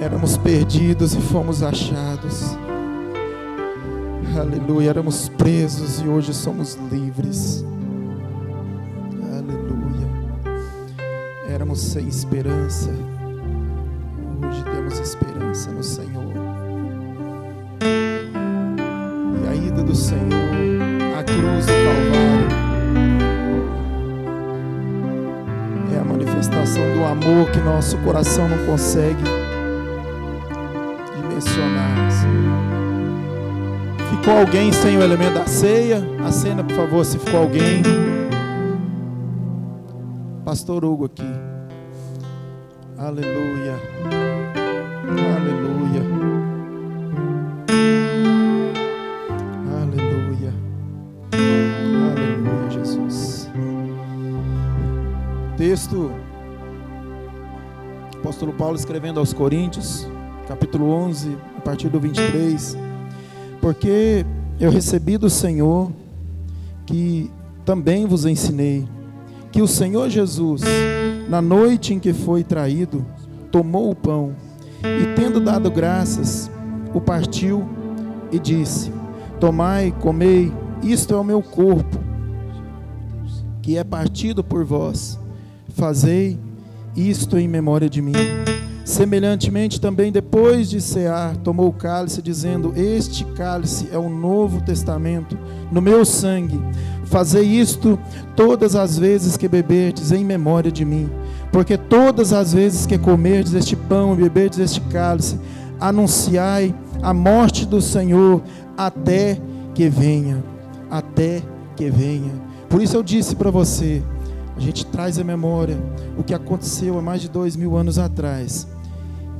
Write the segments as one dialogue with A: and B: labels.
A: Éramos perdidos e fomos achados. Aleluia. Éramos presos e hoje somos livres. Aleluia. Éramos sem esperança. Hoje temos esperança no Senhor. E a ida do Senhor, a cruz do Calvário, é a manifestação do amor que nosso coração não consegue dimensionar. Ficou alguém sem o elemento da ceia? Acena, por favor, se ficou alguém. Pastor Hugo aqui. Aleluia. Aleluia. Aleluia. Aleluia, Jesus. Texto Apóstolo Paulo escrevendo aos Coríntios, capítulo 11, a partir do 23. Porque eu recebi do Senhor que também vos ensinei que o Senhor Jesus, na noite em que foi traído, tomou o pão e, tendo dado graças, o partiu e disse: Tomai, comei, isto é o meu corpo, que é partido por vós. Fazei isto em memória de mim. Semelhantemente, também depois de cear, tomou o cálice, dizendo: Este cálice é o novo testamento no meu sangue. Fazei isto todas as vezes que beberdes em memória de mim. Porque todas as vezes que comerdes este pão e beberdes este cálice, anunciai a morte do Senhor até que venha. Até que venha. Por isso eu disse para você: a gente traz à memória o que aconteceu há mais de dois mil anos atrás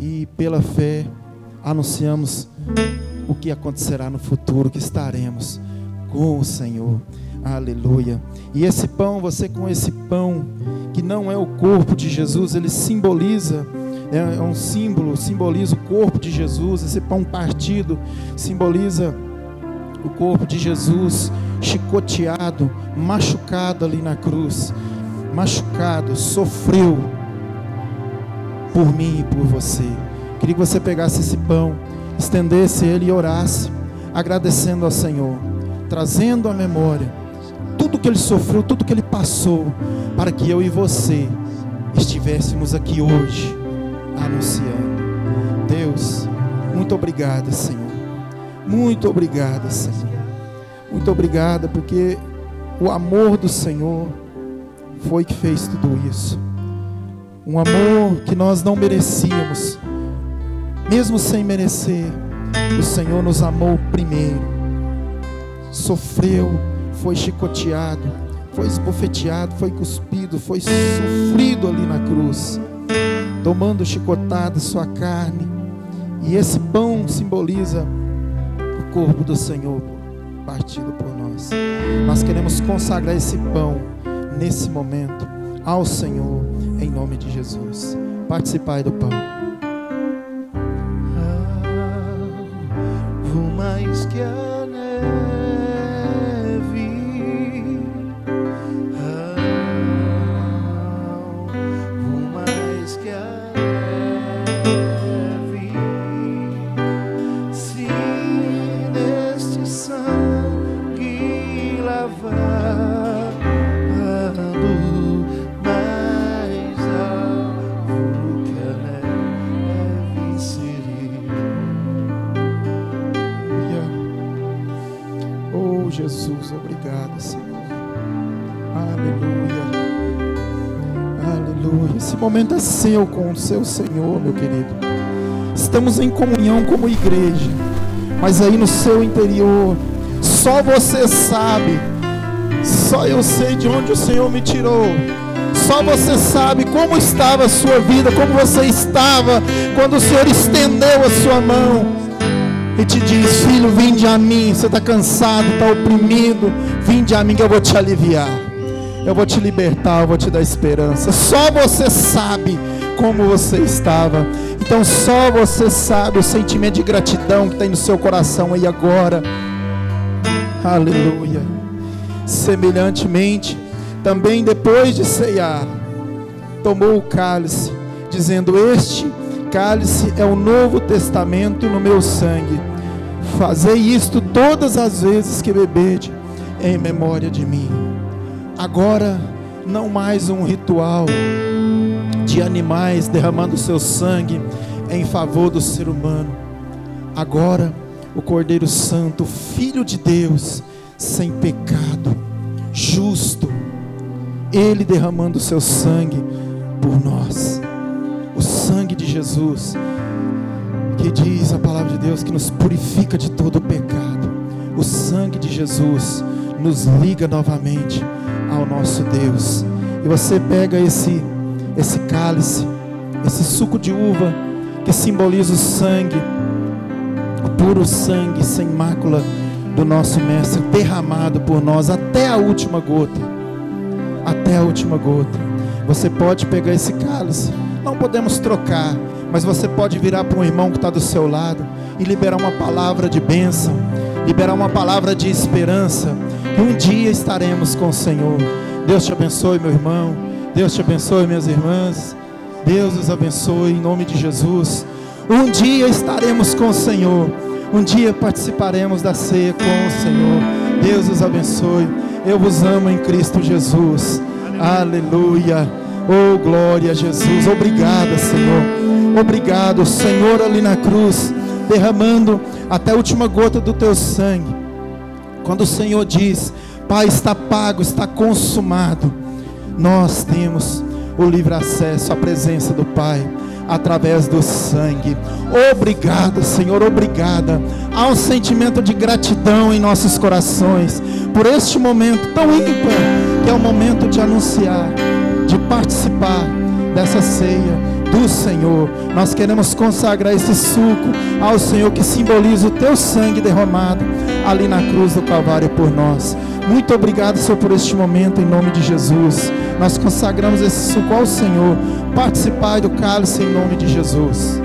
A: e pela fé anunciamos o que acontecerá no futuro, que estaremos com o Senhor. Aleluia. E esse pão, você com esse pão, que não é o corpo de Jesus, ele simboliza, né, é um símbolo, simboliza o corpo de Jesus. Esse pão partido simboliza o corpo de Jesus chicoteado, machucado ali na cruz, machucado, sofreu por mim e por você. Queria que você pegasse esse pão, estendesse ele e orasse, agradecendo ao Senhor, trazendo à memória tudo que ele sofreu, tudo que ele passou, para que eu e você estivéssemos aqui hoje anunciando. Deus, muito obrigada, Senhor. Muito obrigada, Senhor. Muito obrigada porque o amor do Senhor foi que fez tudo isso um amor que nós não merecíamos, mesmo sem merecer, o Senhor nos amou primeiro, sofreu, foi chicoteado, foi esbofeteado, foi cuspido, foi sofrido ali na cruz, tomando chicotada sua carne, e esse pão simboliza o corpo do Senhor partido por nós. Nós queremos consagrar esse pão nesse momento ao Senhor em nome de Jesus. Participai do pão.
B: Vou mais que a
A: momento é seu com o seu Senhor, meu querido. Estamos em comunhão como igreja, mas aí no seu interior, só você sabe. Só eu sei de onde o Senhor me tirou. Só você sabe como estava a sua vida, como você estava quando o Senhor estendeu a sua mão e te diz: Filho, vinde a mim. Você está cansado, está oprimido. Vinde a mim que eu vou te aliviar. Eu vou te libertar, eu vou te dar esperança. Só você sabe como você estava. Então só você sabe o sentimento de gratidão que tem no seu coração aí agora. Aleluia. Semelhantemente, também depois de ceiar, tomou o cálice, dizendo: Este cálice é o novo testamento no meu sangue. Fazei isto todas as vezes que bebede, em memória de mim. Agora, não mais um ritual de animais derramando seu sangue em favor do ser humano. Agora, o Cordeiro Santo, Filho de Deus, sem pecado, justo, ele derramando seu sangue por nós. O sangue de Jesus, que diz a palavra de Deus que nos purifica de todo o pecado. O sangue de Jesus nos liga novamente ao nosso Deus. E você pega esse esse cálice, esse suco de uva que simboliza o sangue, o puro sangue sem mácula do nosso mestre derramado por nós até a última gota. Até a última gota. Você pode pegar esse cálice, não podemos trocar, mas você pode virar para um irmão que está do seu lado e liberar uma palavra de bênção, liberar uma palavra de esperança. Um dia estaremos com o Senhor. Deus te abençoe, meu irmão. Deus te abençoe, minhas irmãs. Deus os abençoe em nome de Jesus. Um dia estaremos com o Senhor. Um dia participaremos da ceia com o Senhor. Deus os abençoe. Eu vos amo em Cristo Jesus. Aleluia. Oh, glória a Jesus. Obrigada, Senhor. Obrigado, Senhor, ali na cruz, derramando até a última gota do teu sangue. Quando o Senhor diz: Pai, está pago, está consumado, nós temos o livre acesso à presença do Pai através do sangue. Obrigado, Senhor, obrigada. Há um sentimento de gratidão em nossos corações por este momento tão ímpar, que é o momento de anunciar, de participar dessa ceia do Senhor. Nós queremos consagrar esse suco ao Senhor que simboliza o teu sangue derramado ali na cruz do Calvário por nós. Muito obrigado, Senhor, por este momento, em nome de Jesus. Nós consagramos esse suco ao Senhor. Participai do cálice em nome de Jesus.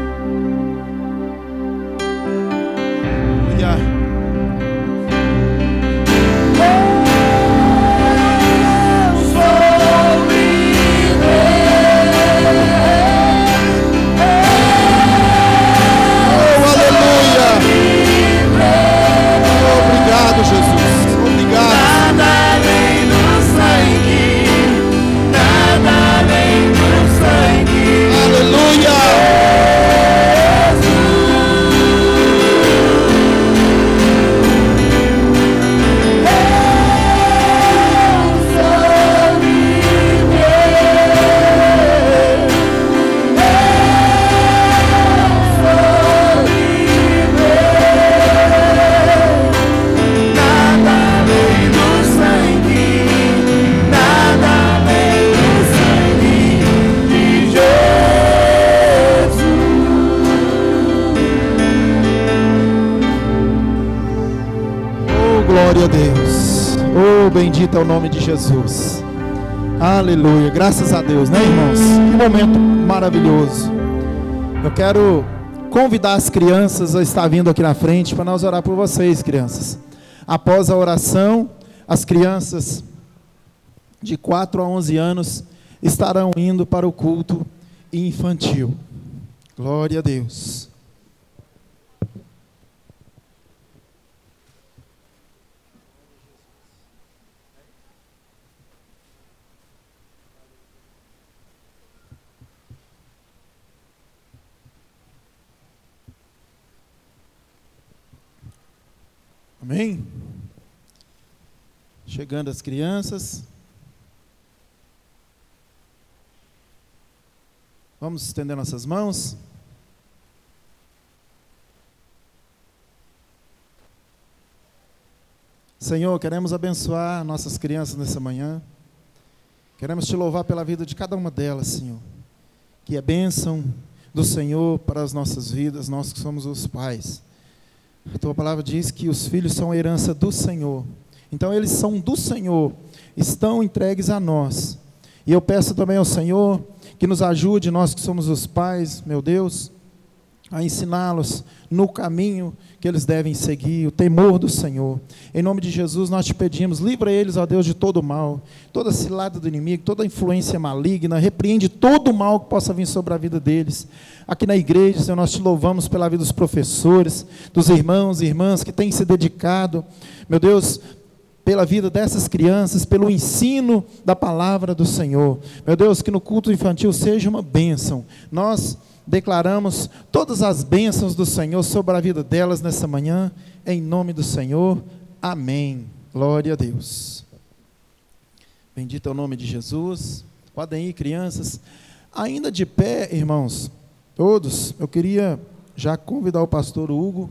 A: Bendito é o nome de Jesus. Aleluia. Graças a Deus, né, irmãos? Que momento maravilhoso. Eu quero convidar as crianças a estar vindo aqui na frente para nós orar por vocês, crianças. Após a oração, as crianças de 4 a 11 anos estarão indo para o culto infantil. Glória a Deus. Amém? Chegando as crianças. Vamos estender nossas mãos. Senhor, queremos abençoar nossas crianças nessa manhã. Queremos te louvar pela vida de cada uma delas, Senhor. Que é bênção do Senhor para as nossas vidas, nós que somos os pais. A tua palavra diz que os filhos são a herança do Senhor. Então eles são do Senhor, estão entregues a nós. E eu peço também ao Senhor que nos ajude, nós que somos os pais, meu Deus, a ensiná-los no caminho que eles devem seguir, o temor do Senhor. Em nome de Jesus, nós te pedimos, livra eles, ó Deus, de todo mal, toda cilada do inimigo, toda influência maligna, repreende todo o mal que possa vir sobre a vida deles. Aqui na igreja, Senhor, nós te louvamos pela vida dos professores, dos irmãos e irmãs que têm se dedicado, meu Deus, pela vida dessas crianças, pelo ensino da palavra do Senhor. Meu Deus, que no culto infantil seja uma bênção. Nós declaramos todas as bênçãos do Senhor sobre a vida delas nessa manhã, em nome do Senhor. Amém. Glória a Deus. Bendito é o nome de Jesus. Podem ir, crianças. Ainda de pé, irmãos, todos, eu queria já convidar o pastor Hugo,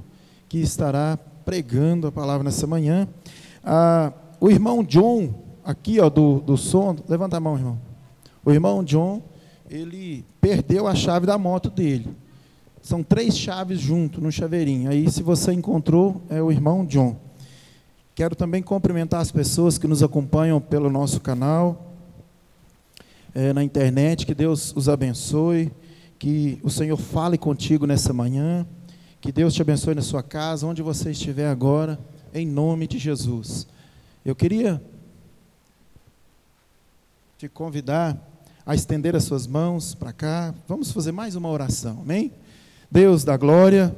A: que estará pregando a palavra nessa manhã. Ah, o irmão John, aqui ó, do, do som, levanta a mão, irmão. O irmão John, ele perdeu a chave da moto dele. São três chaves junto no chaveirinho. Aí, se você encontrou, é o irmão John. Quero também cumprimentar as pessoas que nos acompanham pelo nosso canal, é, na internet. Que Deus os abençoe. Que o Senhor fale contigo nessa manhã. Que Deus te abençoe na sua casa, onde você estiver agora, em nome de Jesus. Eu queria te convidar a estender as suas mãos para cá. Vamos fazer mais uma oração, amém? Deus da glória,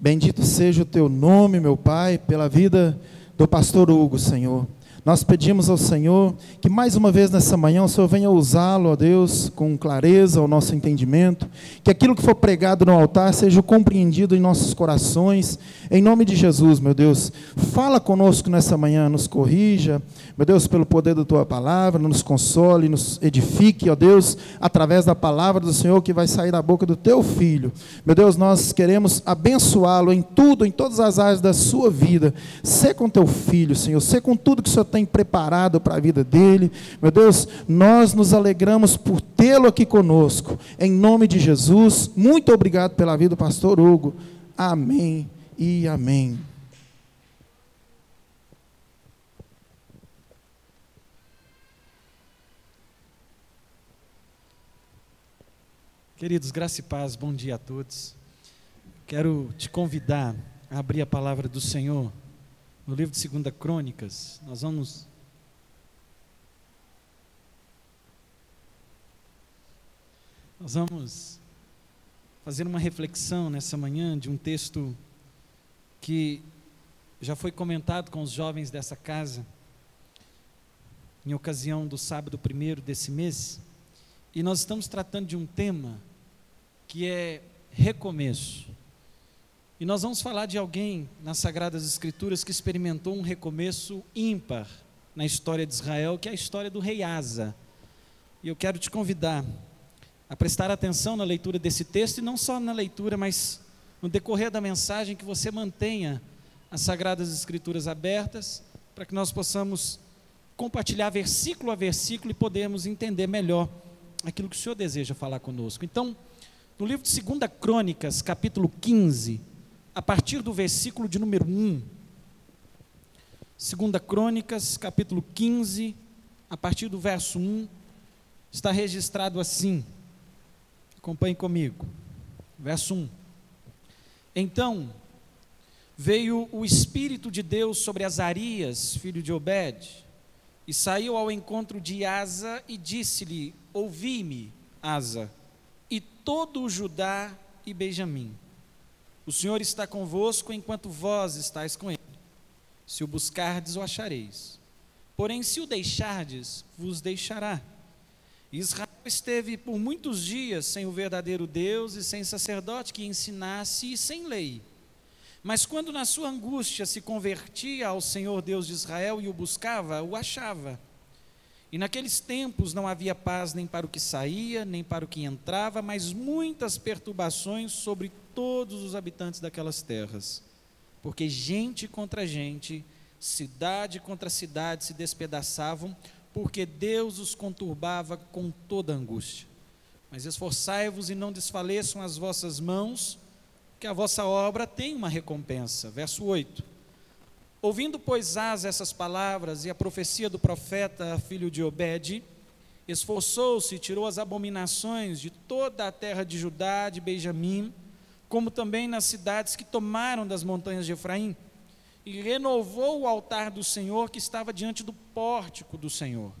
A: bendito seja o teu nome, meu Pai, pela vida do pastor Hugo, Senhor. Nós pedimos ao Senhor que mais uma vez nessa manhã o Senhor venha usá-lo, ó Deus, com clareza ao nosso entendimento, que aquilo que for pregado no altar seja compreendido em nossos corações, em nome de Jesus, meu Deus. Fala conosco nessa manhã, nos corrija, meu Deus, pelo poder da tua palavra, nos console, nos edifique, ó Deus, através da palavra do Senhor que vai sair da boca do teu filho. Meu Deus, nós queremos abençoá-lo em tudo, em todas as áreas da sua vida. Ser com teu filho, Senhor, ser com tudo que o Senhor tem preparado para a vida dele. Meu Deus, nós nos alegramos por tê-lo aqui conosco. Em nome de Jesus, muito obrigado pela vida do pastor Hugo. Amém e amém.
C: Queridos, graça e paz, bom dia a todos. Quero te convidar a abrir a palavra do Senhor no livro de 2 Crônicas, nós vamos. Nós vamos fazer uma reflexão nessa manhã de um texto que já foi comentado com os jovens dessa casa, em ocasião do sábado primeiro desse mês, e nós estamos tratando de um tema que é recomeço. E nós vamos falar de alguém nas Sagradas Escrituras que experimentou um recomeço ímpar na história de Israel, que é a história do rei Asa. E eu quero te convidar a prestar atenção na leitura desse texto, e não só na leitura, mas no decorrer da mensagem, que você mantenha as Sagradas Escrituras abertas, para que nós possamos compartilhar versículo a versículo e podermos entender melhor aquilo que o Senhor deseja falar conosco. Então, no livro de 2 Crônicas, capítulo 15, a partir do versículo de número 1. Segunda Crônicas, capítulo 15, a partir do verso 1, está registrado assim. Acompanhe comigo. Verso 1. Então veio o Espírito de Deus sobre Azarias, filho de Obed, e saiu ao encontro de Asa e disse-lhe: Ouvi-me, Asa, e todo o Judá e Benjamim. O Senhor está convosco enquanto vós estáis com ele. Se o buscardes, o achareis. Porém, se o deixardes, vos deixará. Israel esteve por muitos dias sem o verdadeiro Deus e sem sacerdote que ensinasse e sem lei. Mas quando na sua angústia se convertia ao Senhor Deus de Israel e o buscava, o achava. E naqueles tempos não havia paz nem para o que saía, nem para o que entrava, mas muitas perturbações sobre todos os habitantes daquelas terras. Porque gente contra gente, cidade contra cidade se despedaçavam, porque Deus os conturbava com toda angústia. Mas esforçai-vos e não desfaleçam as vossas mãos, que a vossa obra tem uma recompensa. Verso 8. Ouvindo, pois, Asa essas palavras e a profecia do profeta, filho de Obed, esforçou-se e tirou as abominações de toda a terra de Judá, de Benjamim, como também nas cidades que tomaram das montanhas de Efraim, e renovou o altar do Senhor que estava diante do pórtico do Senhor.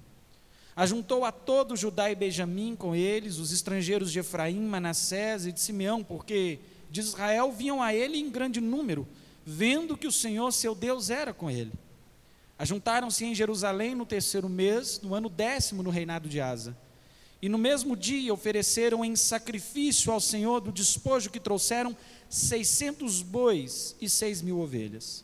C: Ajuntou a todo Judá e Benjamim com eles, os estrangeiros de Efraim, Manassés e de Simeão, porque de Israel vinham a ele em grande número, vendo que o Senhor seu Deus era com ele. Ajuntaram-se em Jerusalém no terceiro mês, no ano décimo no reinado de Asa. E no mesmo dia ofereceram em sacrifício ao Senhor do despojo que trouxeram seiscentos bois e seis mil ovelhas.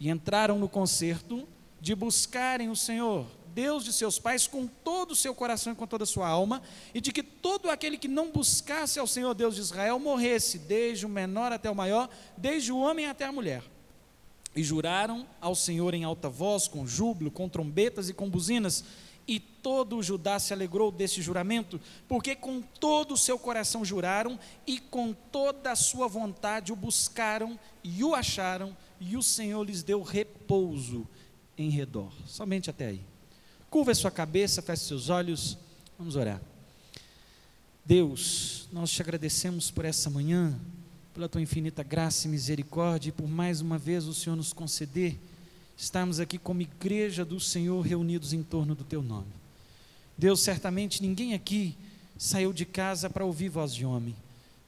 C: E entraram no concerto de buscarem o Senhor, Deus de seus pais, com todo o seu coração e com toda a sua alma, e de que todo aquele que não buscasse ao Senhor Deus de Israel morresse, desde o menor até o maior, desde o homem até a mulher. E juraram ao Senhor em alta voz, com júbilo, com trombetas e com buzinas. E todo o Judá se alegrou desse juramento, porque com todo o seu coração juraram e com toda a sua vontade o buscaram e o acharam, e o Senhor lhes deu repouso em redor. Somente até aí. Curva a sua cabeça, feche seus olhos, vamos orar. Deus, nós te agradecemos por essa manhã, pela tua infinita graça e misericórdia, e por mais uma vez o Senhor nos conceder estarmos aqui como igreja do Senhor reunidos em torno do teu nome. Deus, certamente ninguém aqui saiu de casa para ouvir voz de homem.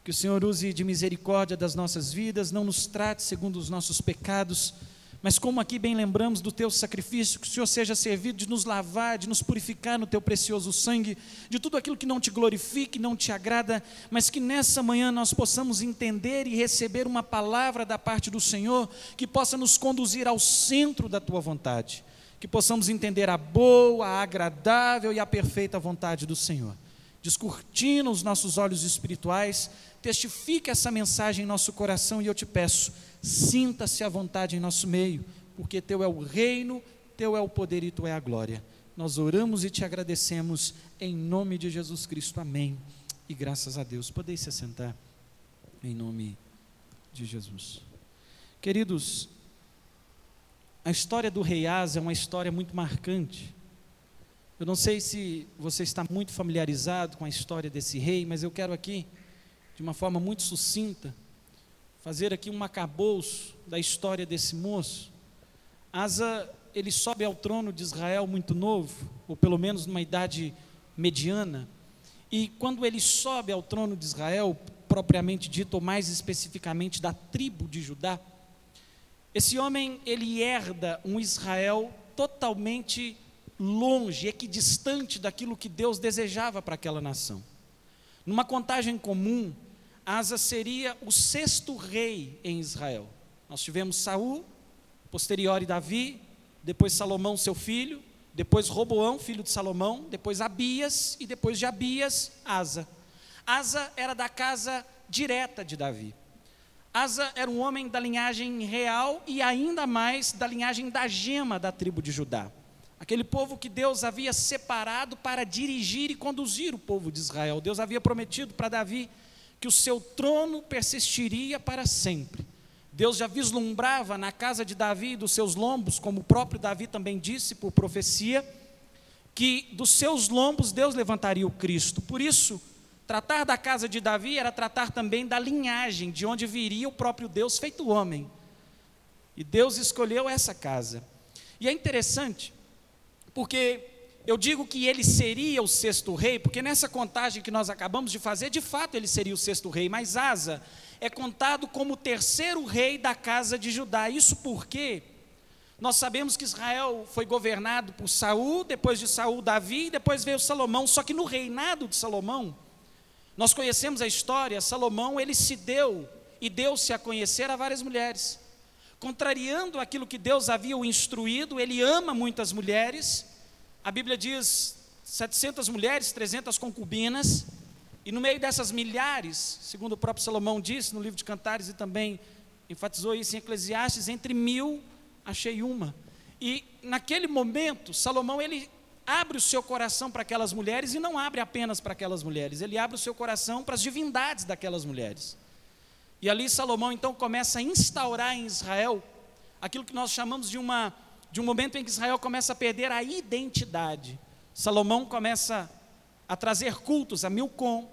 C: Que o Senhor use de misericórdia das nossas vidas, não nos trate segundo os nossos pecados, mas como aqui bem lembramos do teu sacrifício, que o Senhor seja servido de nos lavar, de nos purificar no teu precioso sangue, de tudo aquilo que não te glorifique, não te agrada, mas que nessa manhã nós possamos entender e receber uma palavra da parte do Senhor que possa nos conduzir ao centro da tua vontade, que possamos entender a boa, a agradável e a perfeita vontade do Senhor. Descortina os nossos olhos espirituais, testifique essa mensagem em nosso coração e eu te peço Sinta-se à vontade em nosso meio, porque Teu é o reino, Teu é o poder e Tu é a glória. Nós oramos e te agradecemos em nome de Jesus Cristo. Amém. E graças a Deus. Podeis se assentar em nome de Jesus. Queridos, a história do rei Asa é uma história muito marcante. Eu não sei se você está muito familiarizado com a história desse rei, mas eu quero aqui, de uma forma muito sucinta, fazer aqui um acabouço da história desse moço. Asa, ele sobe ao trono de Israel muito novo, ou pelo menos numa idade mediana, e quando ele sobe ao trono de Israel, propriamente dito, ou mais especificamente da tribo de Judá, esse homem, ele herda um Israel totalmente longe, equidistante daquilo que Deus desejava para aquela nação. Numa contagem comum, Asa seria o sexto rei em Israel. Nós tivemos Saul, posteriori Davi, depois Salomão, seu filho, depois Roboão, filho de Salomão, depois Abias e depois de Abias, Asa. Asa era da casa direta de Davi. Asa era um homem da linhagem real e ainda mais da linhagem da gema da tribo de Judá. Aquele povo que Deus havia separado para dirigir e conduzir o povo de Israel. Deus havia prometido para Davi que o seu trono persistiria para sempre. Deus já vislumbrava na casa de Davi e dos seus lombos, como o próprio Davi também disse por profecia, que dos seus lombos Deus levantaria o Cristo. Por isso, tratar da casa de Davi era tratar também da linhagem, de onde viria o próprio Deus feito homem. E Deus escolheu essa casa. E é interessante, porque eu digo que ele seria o sexto rei, porque nessa contagem que nós acabamos de fazer, de fato ele seria o sexto rei, mas Asa é contado como o terceiro rei da casa de Judá. Isso porque nós sabemos que Israel foi governado por Saul, depois de Saul Davi, depois veio Salomão, só que no reinado de Salomão, nós conhecemos a história, Salomão ele se deu e deu-se a conhecer a várias mulheres. Contrariando aquilo que Deus havia o instruído, ele ama muitas mulheres, a Bíblia diz 700 mulheres, 300 concubinas, e no meio dessas milhares, segundo o próprio Salomão disse no livro de Cantares e também enfatizou isso em Eclesiastes, entre mil achei uma. E naquele momento, Salomão ele abre o seu coração para aquelas mulheres e não abre apenas para aquelas mulheres, ele abre o seu coração para as divindades daquelas mulheres. E ali Salomão então começa a instaurar em Israel aquilo que nós chamamos de uma de um momento em que Israel começa a perder a identidade. Salomão começa a trazer cultos a Milcom,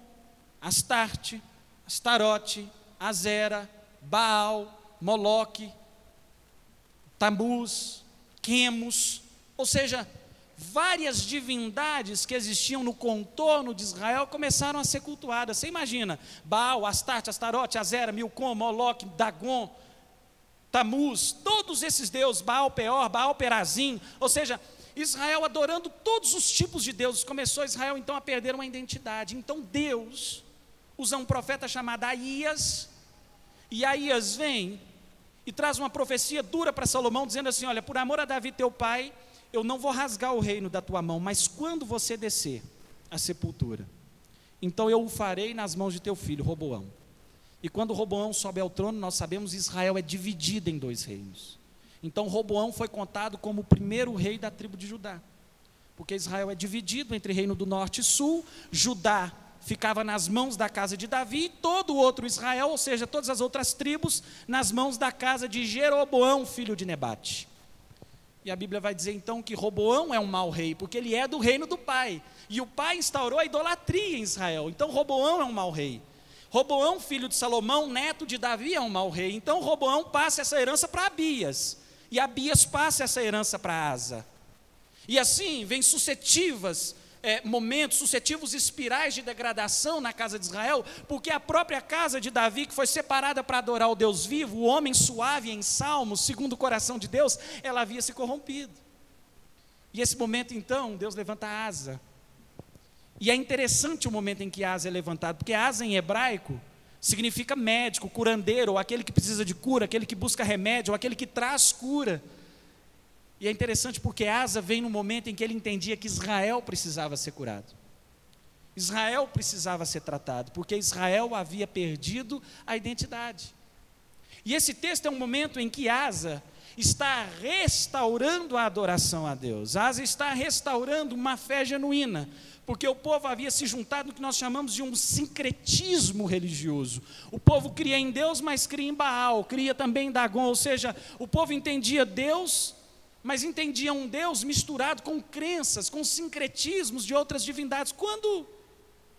C: Astarte, Astarote, Azera, Baal, Moloque, Tamuz, Quemos, ou seja, várias divindades que existiam no contorno de Israel começaram a ser cultuadas. Você imagina, Baal, Astarte, Astarote, Azera, Milcom, Moloque, Dagon, Tamuz, todos esses deuses, Baal Peor, Baal Perazim, ou seja, Israel adorando todos os tipos de deuses. Começou Israel então a perder uma identidade. Então Deus usa um profeta chamado Aías, e Aías vem e traz uma profecia dura para Salomão, dizendo assim: Olha, por amor a Davi teu pai, eu não vou rasgar o reino da tua mão, mas quando você descer a sepultura, então eu o farei nas mãos de teu filho, Roboão. E quando Roboão sobe ao trono, nós sabemos que Israel é dividido em dois reinos. Então Roboão foi contado como o primeiro rei da tribo de Judá. Porque Israel é dividido entre reino do norte e sul, Judá ficava nas mãos da casa de Davi, e todo o outro Israel, ou seja, todas as outras tribos, nas mãos da casa de Jeroboão, filho de Nebate. E a Bíblia vai dizer então que Roboão é um mau rei, porque ele é do reino do pai. E o pai instaurou a idolatria em Israel. Então Roboão é um mau rei. Roboão, filho de Salomão, neto de Davi, é um mau rei. Então Roboão passa essa herança para Abias. E Abias passa essa herança para Asa. E assim vem sucessivas é, momentos, sucessivos espirais de degradação na casa de Israel, porque a própria casa de Davi, que foi separada para adorar o Deus vivo, o homem suave em salmos, segundo o coração de Deus, ela havia se corrompido. E esse momento, então, Deus levanta a asa. E é interessante o momento em que asa é levantado, porque asa em hebraico significa médico, curandeiro, ou aquele que precisa de cura, aquele que busca remédio, ou aquele que traz cura. E é interessante porque Asa vem no momento em que ele entendia que Israel precisava ser curado. Israel precisava ser tratado, porque Israel havia perdido a identidade. E esse texto é um momento em que Asa está restaurando a adoração a Deus. Asa está restaurando uma fé genuína, porque o povo havia se juntado no que nós chamamos de um sincretismo religioso. O povo cria em Deus, mas cria em Baal, cria também em Dagon, ou seja, o povo entendia Deus, mas entendia um Deus misturado com crenças, com sincretismos de outras divindades. Quando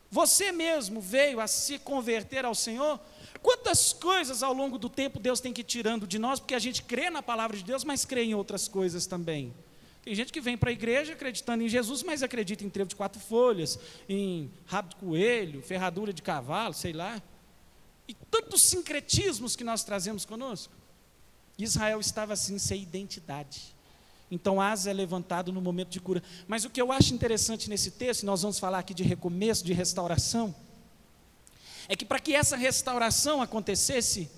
C: você mesmo veio a se converter ao Senhor, quantas coisas ao longo do tempo Deus tem que ir tirando de nós, porque a gente crê na palavra de Deus, mas crê em outras coisas também. Tem gente que vem para a igreja acreditando em Jesus, mas acredita em trevo de quatro folhas, em rabo de coelho, ferradura de cavalo, sei lá. E tantos sincretismos que nós trazemos conosco. Israel estava assim, sem identidade. Então Asa é levantado no momento de cura. Mas o que eu acho interessante nesse texto, nós vamos falar aqui de recomeço, de restauração, é que para que essa restauração acontecesse,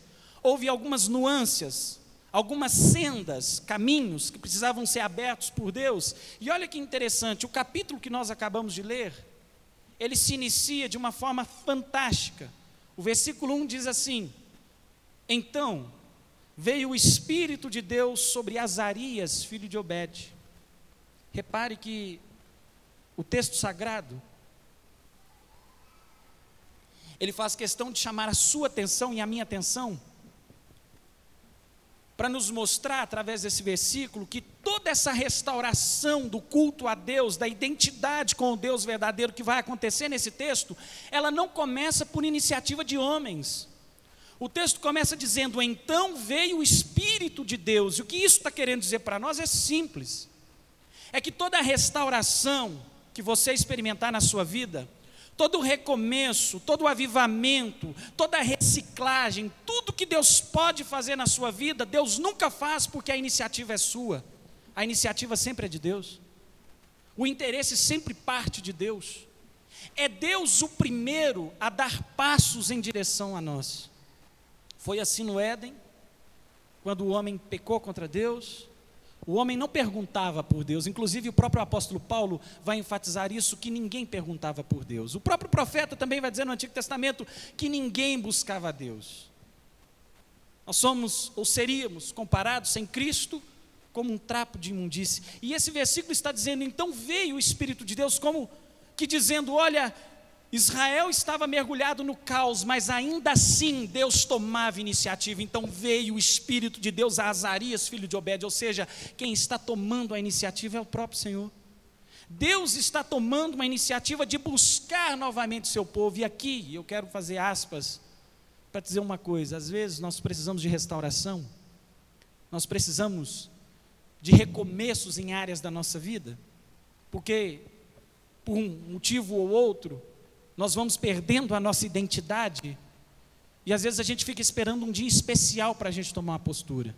C: houve algumas nuances, algumas sendas, caminhos que precisavam ser abertos por Deus. E olha que interessante, o capítulo que nós acabamos de ler, ele se inicia de uma forma fantástica. O versículo 1 diz assim: Então veio o Espírito de Deus sobre Azarias, filho de Obed. Repare que o texto sagrado, ele faz questão de chamar a sua atenção e a minha atenção para nos mostrar, através desse versículo, que toda essa restauração do culto a Deus, da identidade com o Deus verdadeiro que vai acontecer nesse texto, ela não começa por iniciativa de homens. O texto começa dizendo: Então veio o Espírito de Deus. E o que isso está querendo dizer para nós é simples: é que toda a restauração que você experimentar na sua vida, todo o recomeço, todo o avivamento, toda a reciclagem, tudo que Deus pode fazer na sua vida, Deus nunca faz porque a iniciativa é sua, a iniciativa sempre é de Deus, o interesse sempre parte de Deus. É Deus o primeiro a dar passos em direção a nós. Foi assim no Éden, quando o homem pecou contra Deus, o homem não perguntava por Deus, inclusive o próprio apóstolo Paulo vai enfatizar isso: que ninguém perguntava por Deus. O próprio profeta também vai dizer no Antigo Testamento que ninguém buscava a Deus. Nós somos ou seríamos comparados sem Cristo como um trapo de imundície. E esse versículo está dizendo: então veio o Espírito de Deus como que dizendo: olha, Israel estava mergulhado no caos, mas ainda assim Deus tomava iniciativa. Então veio o Espírito de Deus a Azarias, filho de Obed, ou seja, quem está tomando a iniciativa é o próprio Senhor. Deus está tomando uma iniciativa de buscar novamente seu povo, e aqui eu quero fazer aspas para dizer uma coisa: às vezes nós precisamos de restauração, nós precisamos de recomeços em áreas da nossa vida, porque por um motivo ou outro, nós vamos perdendo a nossa identidade, e às vezes a gente fica esperando um dia especial para a gente tomar uma postura.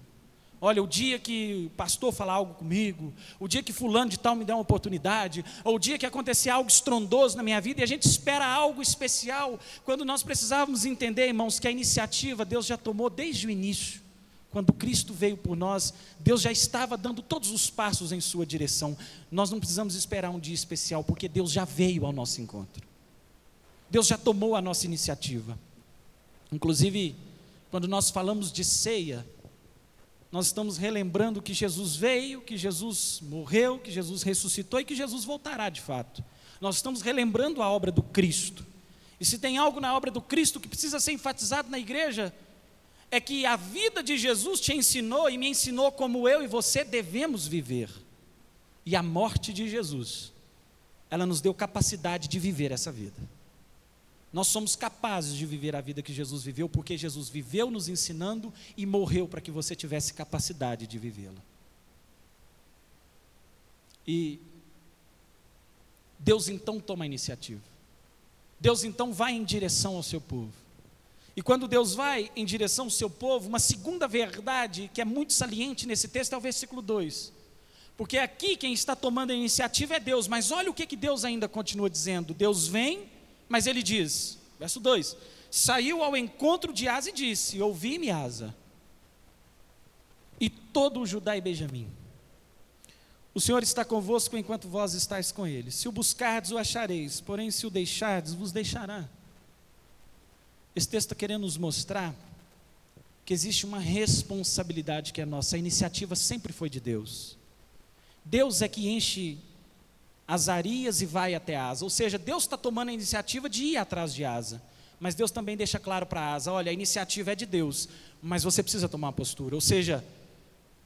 C: Olha, o dia que o pastor falar algo comigo, o dia que fulano de tal me der uma oportunidade, ou o dia que acontecer algo estrondoso na minha vida, e a gente espera algo especial, quando nós precisávamos entender, irmãos, que a iniciativa Deus já tomou desde o início. Quando Cristo veio por nós, Deus já estava dando todos os passos em sua direção. Nós não precisamos esperar um dia especial, porque Deus já veio ao nosso encontro. Deus já tomou a nossa iniciativa. Inclusive, quando nós falamos de ceia, nós estamos relembrando que Jesus veio, que Jesus morreu, que Jesus ressuscitou e que Jesus voltará de fato. Nós estamos relembrando a obra do Cristo. E se tem algo na obra do Cristo que precisa ser enfatizado na igreja, é que a vida de Jesus te ensinou e me ensinou como eu e você devemos viver. E a morte de Jesus, ela nos deu capacidade de viver essa vida. Nós somos capazes de viver a vida que Jesus viveu, porque Jesus viveu nos ensinando e morreu para que você tivesse capacidade de vivê-la. E Deus então toma a iniciativa. Deus então vai em direção ao seu povo. E quando Deus vai em direção ao seu povo, uma segunda verdade que é muito saliente nesse texto é o versículo 2. Porque aqui quem está tomando a iniciativa é Deus, mas olha o que, que Deus ainda continua dizendo: Deus vem mas ele diz, verso 2: Saiu ao encontro de Asa e disse: Ouvi-me, Asa, e todo o Judá e Benjamim. O Senhor está convosco enquanto vós estáis com ele. Se o buscardes, o achareis, porém, se o deixardes, vos deixará. Esse texto está querendo nos mostrar que existe uma responsabilidade que é nossa. A iniciativa sempre foi de Deus. Deus é que enche as Arias e vai até Asa. Ou seja, Deus está tomando a iniciativa de ir atrás de Asa. Mas Deus também deixa claro para Asa: olha, a iniciativa é de Deus, mas você precisa tomar uma postura. Ou seja,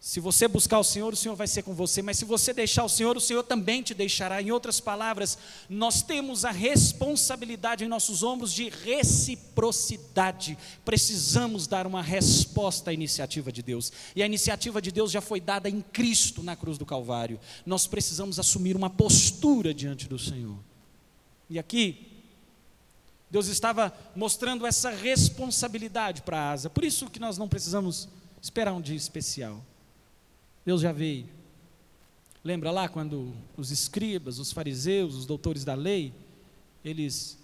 C: se você buscar o Senhor, o Senhor vai ser com você, mas se você deixar o Senhor, o Senhor também te deixará. Em outras palavras, nós temos a responsabilidade em nossos ombros de reciprocidade. Precisamos dar uma resposta à iniciativa de Deus. E a iniciativa de Deus já foi dada em Cristo na cruz do Calvário. Nós precisamos assumir uma postura diante do Senhor. E aqui, Deus estava mostrando essa responsabilidade para a asa. Por isso que nós não precisamos esperar um dia especial. Deus já veio. Lembra lá quando os escribas, os fariseus, os doutores da lei, eles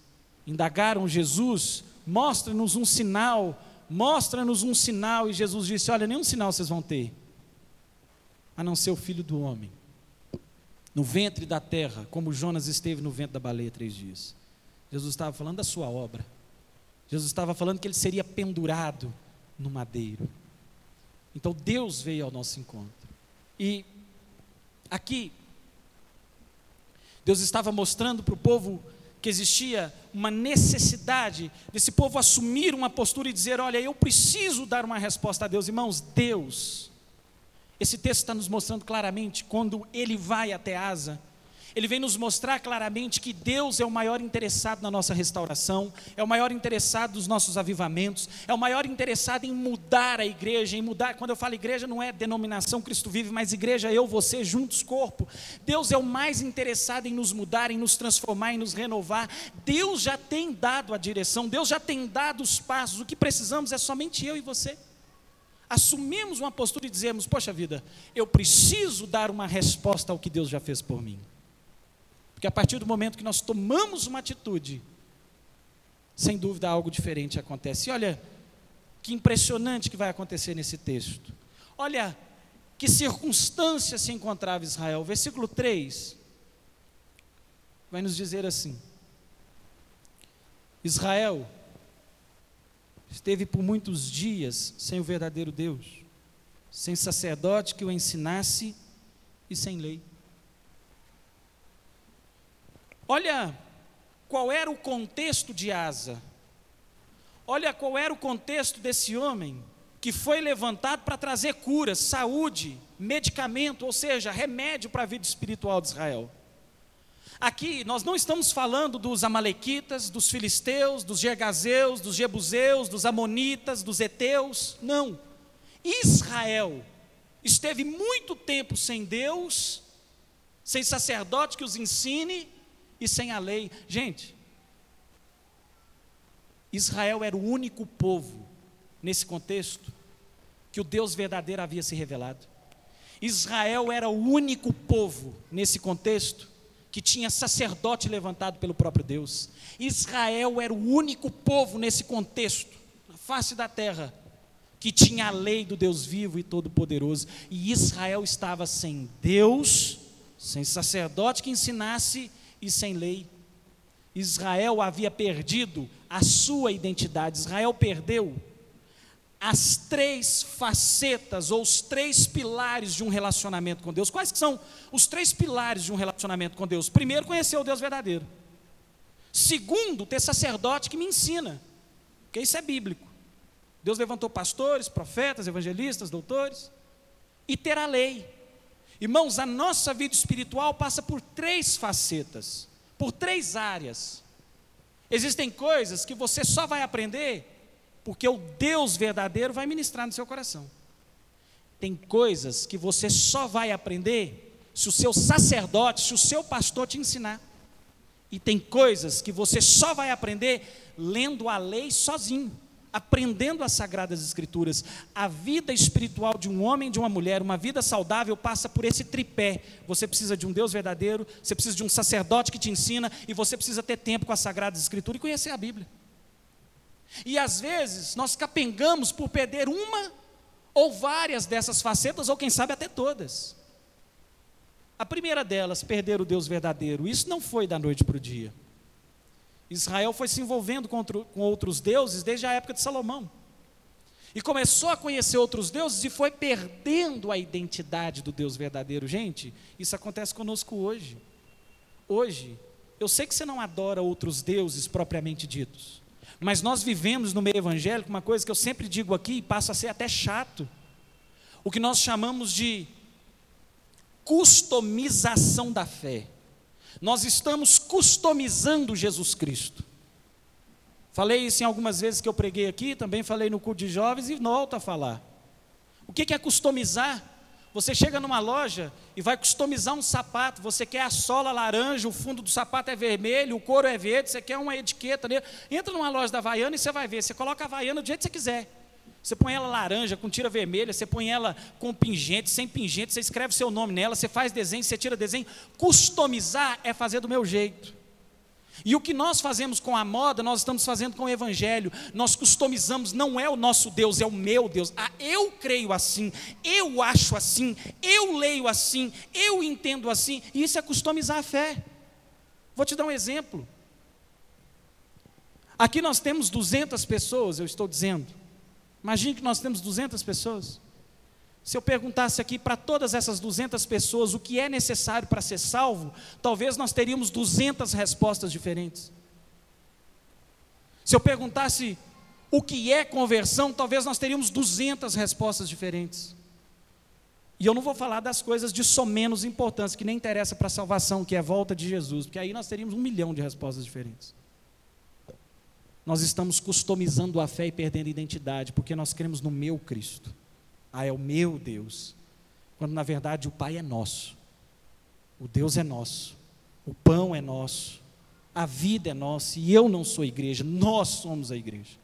C: indagaram Jesus, mostra-nos um sinal, mostra-nos um sinal, e Jesus disse: Olha, nenhum sinal vocês vão ter, a não ser o filho do homem, no ventre da terra, como Jonas esteve no ventre da baleia três dias. Jesus estava falando da sua obra, Jesus estava falando que ele seria pendurado no madeiro. Então Deus veio ao nosso encontro. E aqui, Deus estava mostrando para o povo que existia uma necessidade desse povo assumir uma postura e dizer: Olha, eu preciso dar uma resposta a Deus. Irmãos, Deus, esse texto está nos mostrando claramente quando ele vai até Asa, ele vem nos mostrar claramente que Deus é o maior interessado na nossa restauração, é o maior interessado nos nossos avivamentos, é o maior interessado em mudar a igreja, em mudar. Quando eu falo igreja, não é denominação Cristo vive, mas igreja, eu, você, juntos, corpo. Deus é o mais interessado em nos mudar, em nos transformar, em nos renovar. Deus já tem dado a direção, Deus já tem dado os passos. O que precisamos é somente eu e você assumimos uma postura e dizemos: Poxa vida, eu preciso dar uma resposta ao que Deus já fez por mim. Porque a partir do momento que nós tomamos uma atitude, sem dúvida algo diferente acontece. E olha, que impressionante que vai acontecer nesse texto. Olha, que circunstância se encontrava Israel. Versículo 3 vai nos dizer assim: Israel esteve por muitos dias sem o verdadeiro Deus, sem sacerdote que o ensinasse e sem lei. Olha qual era o contexto de Asa. Olha qual era o contexto desse homem que foi levantado para trazer cura, saúde, medicamento, ou seja, remédio para a vida espiritual de Israel. Aqui nós não estamos falando dos amalequitas, dos filisteus, dos gergazeus, dos jebuseus, dos amonitas, dos heteus, não. Israel esteve muito tempo sem Deus, sem sacerdote que os ensine e sem a lei. Gente, Israel era o único povo nesse contexto que o Deus verdadeiro havia se revelado. Israel era o único povo nesse contexto que tinha sacerdote levantado pelo próprio Deus. Israel era o único povo nesse contexto, na face da terra, que tinha a lei do Deus vivo e todo-poderoso. E Israel estava sem Deus, sem sacerdote que ensinasse e sem lei. Israel havia perdido a sua identidade. Israel perdeu as três facetas ou os três pilares de um relacionamento com Deus. Quais que são os três pilares de um relacionamento com Deus? Primeiro, conhecer o Deus verdadeiro. Segundo, ter sacerdote que me ensina, porque isso é bíblico. Deus levantou pastores, profetas, evangelistas, doutores, e ter a lei. Irmãos, a nossa vida espiritual passa por três facetas, por três áreas. Existem coisas que você só vai aprender porque o Deus verdadeiro vai ministrar no seu coração. Tem coisas que você só vai aprender se o seu sacerdote, se o seu pastor te ensinar. E tem coisas que você só vai aprender lendo a lei sozinho, aprendendo as sagradas escrituras. A vida espiritual de um homem e de uma mulher, uma vida saudável, passa por esse tripé. Você precisa de um Deus verdadeiro, você precisa de um sacerdote que te ensina, e você precisa ter tempo com as sagradas escrituras e conhecer a Bíblia. E às vezes nós capengamos por perder uma ou várias dessas facetas, ou quem sabe até todas. A primeira delas, perder o Deus verdadeiro, isso não foi da noite para o dia. Israel foi se envolvendo com, com outros deuses desde a época de Salomão. E começou a conhecer outros deuses e foi perdendo a identidade do Deus verdadeiro. Gente, isso acontece conosco hoje. Hoje, eu sei que você não adora outros deuses propriamente ditos. Mas nós vivemos no meio evangélico uma coisa que eu sempre digo aqui e passa a ser até chato. O que nós chamamos de customização da fé. Nós estamos customizando Jesus Cristo. Falei isso em algumas vezes que eu preguei aqui, também falei no culto de jovens e volto a falar. O que é customizar? Você chega numa loja e vai customizar um sapato, você quer a sola laranja, o fundo do sapato é vermelho, o couro é verde, você quer uma etiqueta nele. Entra numa loja da Havaiana e você vai ver, você coloca a Havaiana do jeito que você quiser. Você põe ela laranja, com tira vermelha, você põe ela com pingente, sem pingente, você escreve seu nome nela, você faz desenho, você tira desenho. Customizar é fazer do meu jeito. E o que nós fazemos com a moda, nós estamos fazendo com o Evangelho. Nós customizamos, não é o nosso Deus, é o meu Deus. Ah, eu creio assim, eu acho assim, eu leio assim, eu entendo assim. E isso é customizar a fé. Vou te dar um exemplo. Aqui nós temos 200 pessoas, eu estou dizendo. Imagine que nós temos 200 pessoas. Se eu perguntasse aqui para todas essas 200 pessoas o que é necessário para ser salvo, talvez nós teríamos 200 respostas diferentes. Se eu perguntasse o que é conversão, talvez nós teríamos 200 respostas diferentes. E eu não vou falar das coisas de somenos importância, que nem interessa para a salvação, que é a volta de Jesus, porque aí nós teríamos um milhão de respostas diferentes. Nós estamos customizando a fé e perdendo identidade, porque nós cremos no meu Cristo. Ah, é o meu Deus. Quando na verdade o Pai é nosso. O Deus é nosso. O pão é nosso. A vida é nossa. E eu não sou igreja. Nós somos a igreja.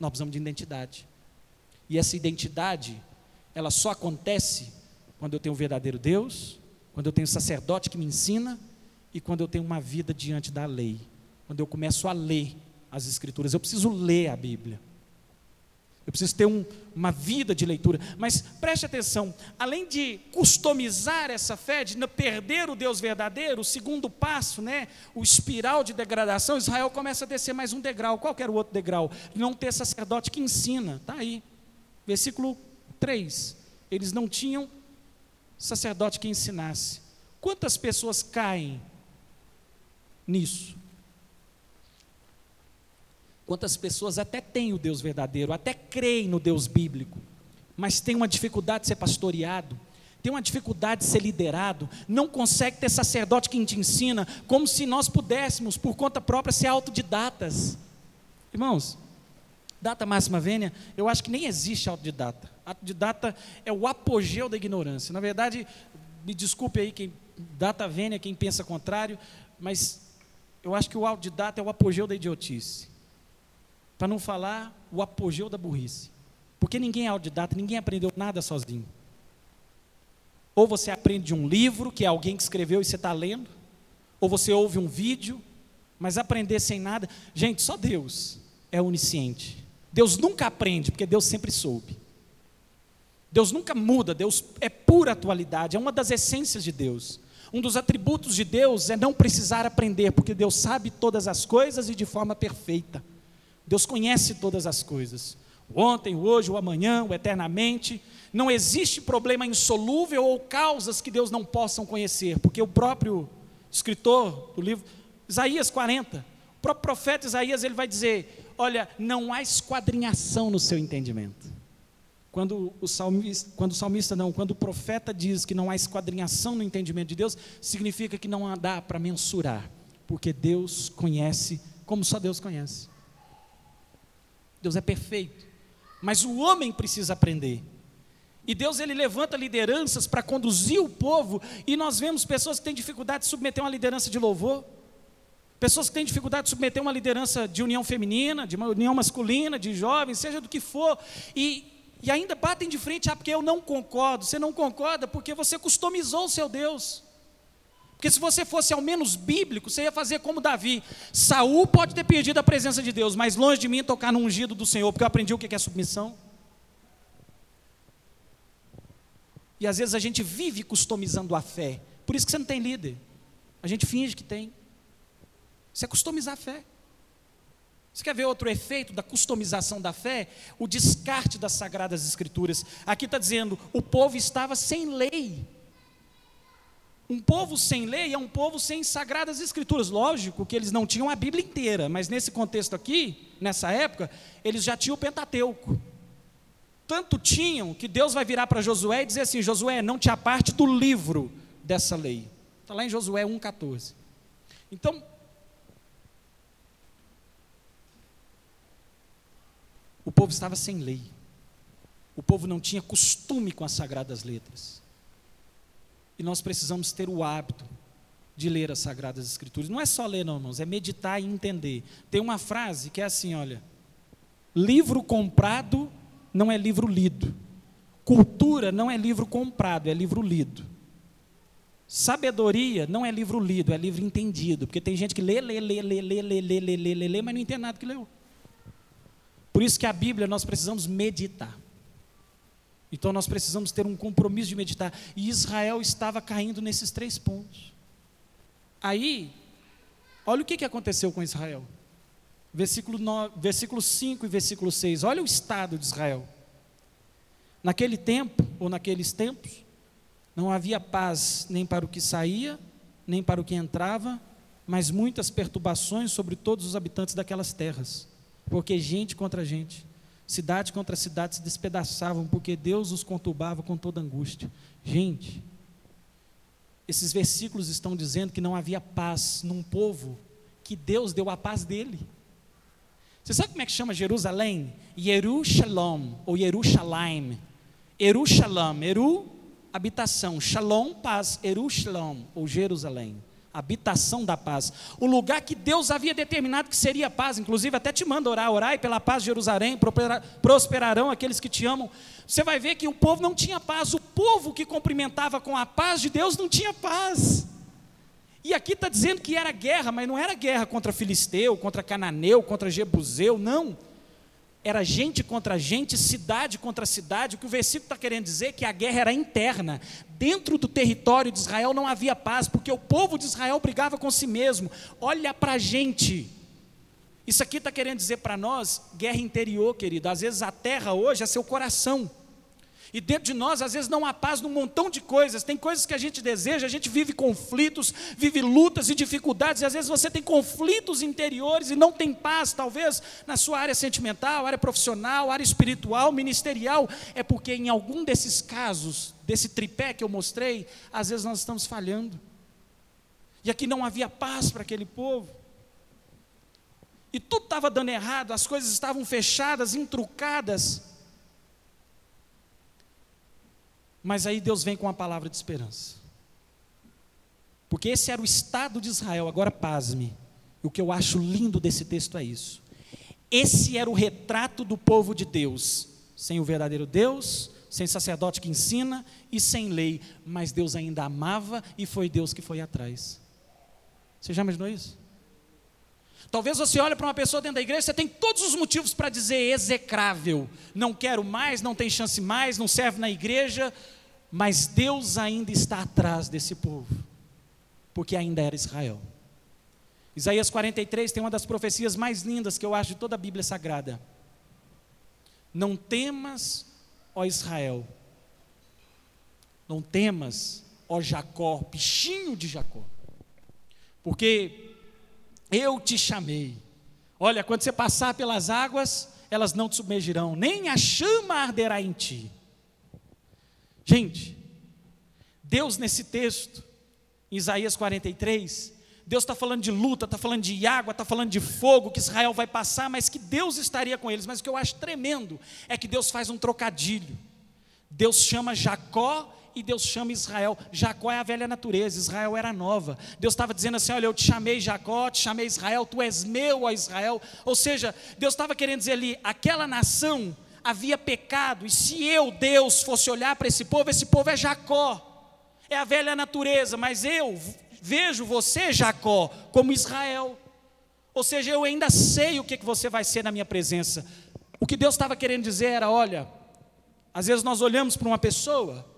C: Nós precisamos de identidade. E essa identidade, ela só acontece quando eu tenho um verdadeiro Deus, quando eu tenho um sacerdote que me ensina e quando eu tenho uma vida diante da lei. Quando eu começo a ler as Escrituras. Eu preciso ler a Bíblia. Eu preciso ter um, uma vida de leitura. Mas preste atenção: além de customizar essa fé, de perder o Deus verdadeiro, o segundo passo, né, o espiral de degradação, Israel começa a descer mais um degrau. Qual era o outro degrau? Não ter sacerdote que ensina. Está aí. Versículo 3. Eles não tinham sacerdote que ensinasse. Quantas pessoas caem nisso? Quantas pessoas até têm o Deus verdadeiro, até creem no Deus bíblico, mas têm uma dificuldade de ser pastoreado, tem uma dificuldade de ser liderado, não consegue ter sacerdote que te ensina, como se nós pudéssemos, por conta própria, ser autodidatas. Irmãos, data máxima vênia, eu acho que nem existe autodidata. Autodidata é o apogeu da ignorância. Na verdade, me desculpe aí quem data vênia, quem pensa contrário, mas eu acho que o autodidata é o apogeu da idiotice. Para não falar o apogeu da burrice. Porque ninguém é autodidata, ninguém aprendeu nada sozinho. Ou você aprende de um livro, que é alguém que escreveu e você está lendo, ou você ouve um vídeo, mas aprender sem nada. Gente, só Deus é onisciente. Deus nunca aprende, porque Deus sempre soube. Deus nunca muda, Deus é pura atualidade, é uma das essências de Deus. Um dos atributos de Deus é não precisar aprender, porque Deus sabe todas as coisas e de forma perfeita. Deus conhece todas as coisas. O ontem, o hoje, o amanhã, o eternamente. Não existe problema insolúvel ou causas que Deus não possa conhecer, porque o próprio escritor do livro, Isaías 40, o próprio profeta Isaías, ele vai dizer: Olha, não há esquadrinhação no seu entendimento. Quando o salmista, quando o salmista não, quando o profeta diz que não há esquadrinhação no entendimento de Deus, significa que não dá para mensurar, porque Deus conhece como só Deus conhece. Deus é perfeito, mas o homem precisa aprender. E Deus ele levanta lideranças para conduzir o povo, e nós vemos pessoas que têm dificuldade de submeter uma liderança de louvor, pessoas que têm dificuldade de submeter uma liderança de união feminina, de união masculina, de jovens, seja do que for, e, e ainda batem de frente, ah, porque eu não concordo. Você não concorda porque você customizou o seu Deus. Porque se você fosse ao menos bíblico, você ia fazer como Davi. Saul pode ter perdido a presença de Deus, mas longe de mim tocar no ungido do Senhor, porque eu aprendi o que é submissão. E às vezes a gente vive customizando a fé. Por isso que você não tem líder. A gente finge que tem. Isso é customizar a fé. Você quer ver outro efeito da customização da fé? O descarte das sagradas escrituras. Aqui está dizendo: o povo estava sem lei. Um povo sem lei é um povo sem sagradas escrituras. Lógico que eles não tinham a Bíblia inteira, mas nesse contexto aqui, nessa época, eles já tinham o Pentateuco tanto tinham que Deus vai virar para Josué e dizer assim: Josué, não te aparte do livro dessa lei. Está lá em Josué 1,14. Então, o povo estava sem lei. O povo não tinha costume com as sagradas letras. E nós precisamos ter o hábito de ler as sagradas escrituras. Não é só ler, não, irmãos, é meditar e entender. Tem uma frase que é assim, olha: livro comprado não é livro lido. Cultura não é livro comprado, é livro lido. Sabedoria não é livro lido, é livro entendido. Porque tem gente que lê, lê, lê, lê, lê, lê, lê, lê, lê, lê, mas não entende nada que leu. Por isso que a Bíblia nós precisamos meditar. Então nós precisamos ter um compromisso de meditar. E Israel estava caindo nesses três pontos. Aí, olha o que aconteceu com Israel versículo, 9, versículo 5 e versículo 6. Olha o estado de Israel. Naquele tempo, ou naqueles tempos, não havia paz nem para o que saía, nem para o que entrava, mas muitas perturbações sobre todos os habitantes daquelas terras, porque gente contra gente, cidade contra cidade se despedaçavam, porque Deus os conturbava com toda angústia. Gente, esses versículos estão dizendo que não havia paz num povo que Deus deu a paz dele. Você sabe como é que chama Jerusalém? Yerushalom, ou Yerushalayim. Yerushalam, Eru, habitação. Shalom, paz. Yerushalom, ou Jerusalém. Habitação da paz. O lugar que Deus havia determinado que seria paz. Inclusive, até te manda orar. Orai pela paz de Jerusalém. Prosperarão aqueles que te amam. Você vai ver que o povo não tinha paz. O povo que cumprimentava com a paz de Deus não tinha paz. E aqui está dizendo que era guerra, mas não era guerra contra Filisteu, contra Cananeu, contra Jebuseu, não. Era gente contra gente, cidade contra cidade. O que o versículo está querendo dizer é que a guerra era interna. Dentro do território de Israel não havia paz, porque o povo de Israel brigava com si mesmo. Olha para a gente. Isso aqui está querendo dizer para nós guerra interior, querido. Às vezes a terra hoje é seu coração. E dentro de nós, às vezes, não há paz num montão de coisas. Tem coisas que a gente deseja, a gente vive conflitos, vive lutas e dificuldades, e às vezes você tem conflitos interiores e não tem paz, talvez na sua área sentimental, área profissional, área espiritual, ministerial. É porque em algum desses casos, desse tripé que eu mostrei, às vezes nós estamos falhando. E aqui não havia paz para aquele povo. E tudo estava dando errado, as coisas estavam fechadas, intrucadas. Mas aí Deus vem com uma palavra de esperança. Porque esse era o estado de Israel, agora pasme. O que eu acho lindo desse texto é isso. Esse era o retrato do povo de Deus, sem o verdadeiro Deus, sem sacerdote que ensina e sem lei, mas Deus ainda amava e foi Deus que foi atrás. Você já imaginou isso? Talvez você olhe para uma pessoa dentro da igreja, você tem todos os motivos para dizer execrável, não quero mais, não tem chance mais, não serve na igreja, mas Deus ainda está atrás desse povo, porque ainda era Israel. Isaías 43 tem uma das profecias mais lindas que eu acho de toda a Bíblia Sagrada. Não temas, ó Israel, não temas, ó Jacó, bichinho de Jacó, porque eu te chamei. Olha, quando você passar pelas águas, elas não te submergirão, nem a chama arderá em ti. Gente, Deus nesse texto, em Isaías 43, Deus está falando de luta, está falando de água, está falando de fogo que Israel vai passar, mas que Deus estaria com eles. Mas o que eu acho tremendo é que Deus faz um trocadilho. Deus chama Jacó e Deus chama Israel. Jacó é a velha natureza, Israel era nova. Deus estava dizendo assim: Olha, eu te chamei Jacó, te chamei Israel, tu és meu, ó Israel. Ou seja, Deus estava querendo dizer ali: aquela nação havia pecado, e se eu, Deus, fosse olhar para esse povo, esse povo é Jacó, é a velha natureza, mas eu vejo você, Jacó, como Israel. Ou seja, eu ainda sei o que, que você vai ser na minha presença. O que Deus estava querendo dizer era: olha, às vezes nós olhamos para uma pessoa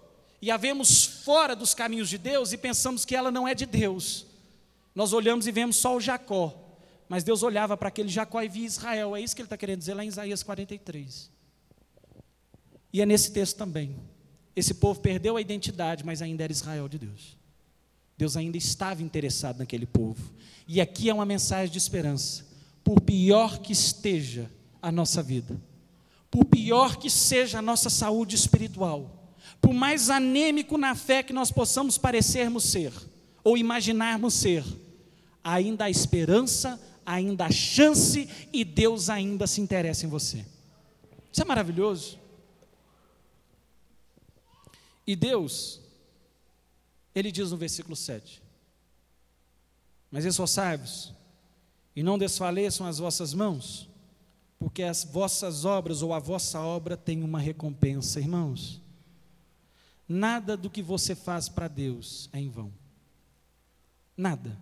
C: e a vemos fora dos caminhos de Deus e pensamos que ela não é de Deus. Nós olhamos e vemos só o Jacó, mas Deus olhava para aquele Jacó e via Israel. É isso que ele está querendo dizer lá em Isaías 43. E é nesse texto também. Esse povo perdeu a identidade, mas ainda era Israel de Deus. Deus ainda estava interessado naquele povo. E aqui é uma mensagem de esperança. Por pior que esteja a nossa vida, por pior que seja a nossa saúde espiritual, por mais anêmico na fé que nós possamos parecermos ser, ou imaginarmos ser, ainda há esperança, ainda há chance e Deus ainda se interessa em você. Isso é maravilhoso. E Deus, Ele diz no versículo 7: Mas esforçai-vos, e não desfaleçam as vossas mãos, porque as vossas obras ou a vossa obra tem uma recompensa, irmãos. Nada do que você faz para Deus é em vão. Nada.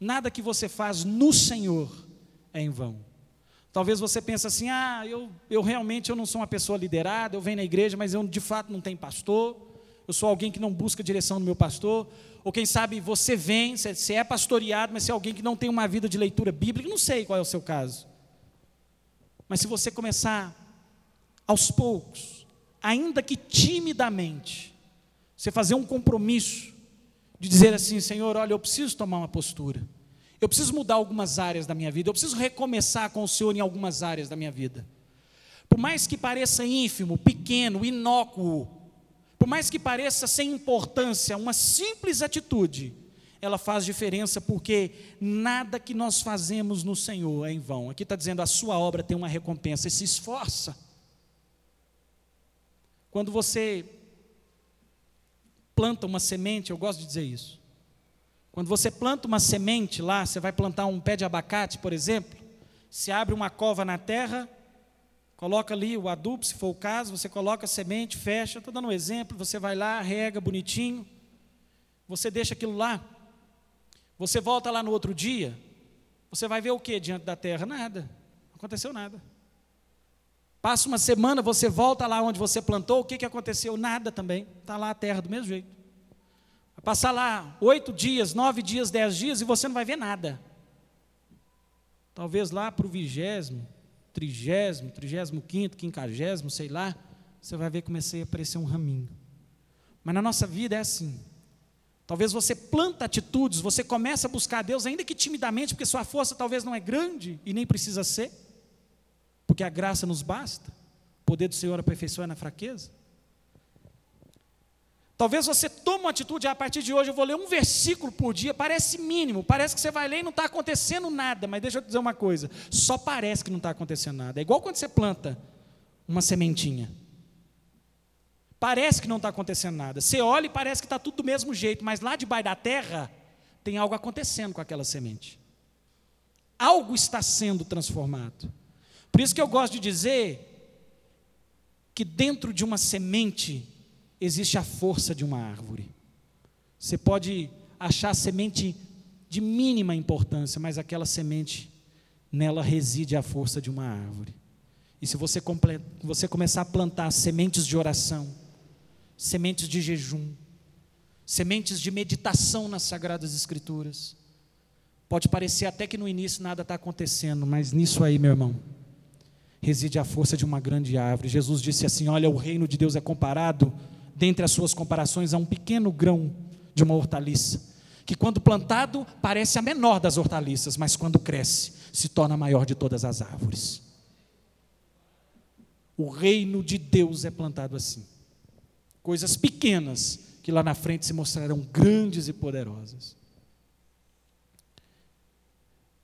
C: Nada que você faz no Senhor é em vão. Talvez você pense assim: ah, eu, eu realmente eu não sou uma pessoa liderada, eu venho na igreja, mas eu de fato não tenho pastor, eu sou alguém que não busca direção do meu pastor. Ou quem sabe você vem, você é pastoreado, mas você é alguém que não tem uma vida de leitura bíblica, não sei qual é o seu caso. Mas se você começar aos poucos, ainda que timidamente, você fazer um compromisso de dizer assim: Senhor, olha, eu preciso tomar uma postura, eu preciso mudar algumas áreas da minha vida, eu preciso recomeçar com o Senhor em algumas áreas da minha vida. Por mais que pareça ínfimo, pequeno, inócuo, por mais que pareça sem importância, uma simples atitude, ela faz diferença porque nada que nós fazemos no Senhor é em vão. Aqui está dizendo: a sua obra tem uma recompensa, e se esforça. Quando você planta uma semente, eu gosto de dizer isso. Quando você planta uma semente lá, você vai plantar um pé de abacate, por exemplo, se abre uma cova na terra, coloca ali o adubo, se for o caso, você coloca a semente, fecha, estou dando um exemplo, você vai lá, rega bonitinho, você deixa aquilo lá, você volta lá no outro dia, você vai ver o que diante da terra? Nada, não aconteceu nada. Passa uma semana, você volta lá onde você plantou, o que, que aconteceu? Nada também. Está lá a terra do mesmo jeito. Vai passar lá oito dias, nove dias, dez dias e você não vai ver nada. Talvez lá para o vigésimo, trigésimo, trigésimo quinto, quinquagésimo, sei lá, você vai ver que comecei a aparecer um raminho. Mas na nossa vida é assim. Talvez você planta atitudes, você começa a buscar a Deus, ainda que timidamente, porque sua força talvez não é grande e nem precisa ser, porque a graça nos basta, o poder do Senhor aperfeiçoa na fraqueza. Talvez você tome uma atitude, ah, a partir de hoje eu vou ler um versículo por dia, parece mínimo, parece que você vai ler e não está acontecendo nada, mas deixa eu te dizer uma coisa, só parece que não está acontecendo nada. É igual quando você planta uma sementinha. Parece que não está acontecendo nada. Você olha e parece que está tudo do mesmo jeito, mas lá debaixo da terra tem algo acontecendo com aquela semente. Algo está sendo transformado. Por isso que eu gosto de dizer que dentro de uma semente existe a força de uma árvore. Você pode achar a semente de mínima importância, mas aquela semente, nela reside a força de uma árvore. E se você, você começar a plantar sementes de oração, sementes de jejum, sementes de meditação nas Sagradas Escrituras, pode parecer até que no início nada está acontecendo, mas nisso aí, meu irmão, reside a força de uma grande árvore. Jesus disse assim: Olha, o reino de Deus é comparado dentre as suas comparações, a um pequeno grão de uma hortaliça, que quando plantado parece a menor das hortaliças, mas quando cresce, se torna a maior de todas as árvores. O reino de Deus é plantado assim. Coisas pequenas que lá na frente se mostrarão grandes e poderosas.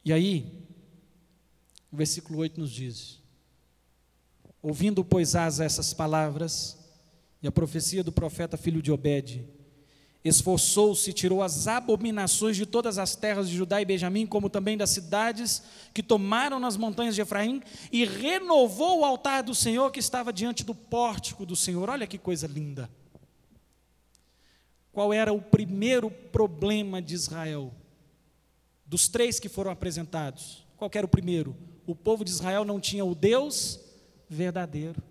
C: E aí, o versículo 8 nos diz: Ouvindo, pois, Asa essas palavras, e a profecia do profeta filho de Obed. Esforçou-se, tirou as abominações de todas as terras de Judá e Benjamim, como também das cidades que tomaram nas montanhas de Efraim, e renovou o altar do Senhor que estava diante do pórtico do Senhor. Olha que coisa linda. Qual era o primeiro problema de Israel? Dos três que foram apresentados, qual era o primeiro? O povo de Israel não tinha o Deus verdadeiro.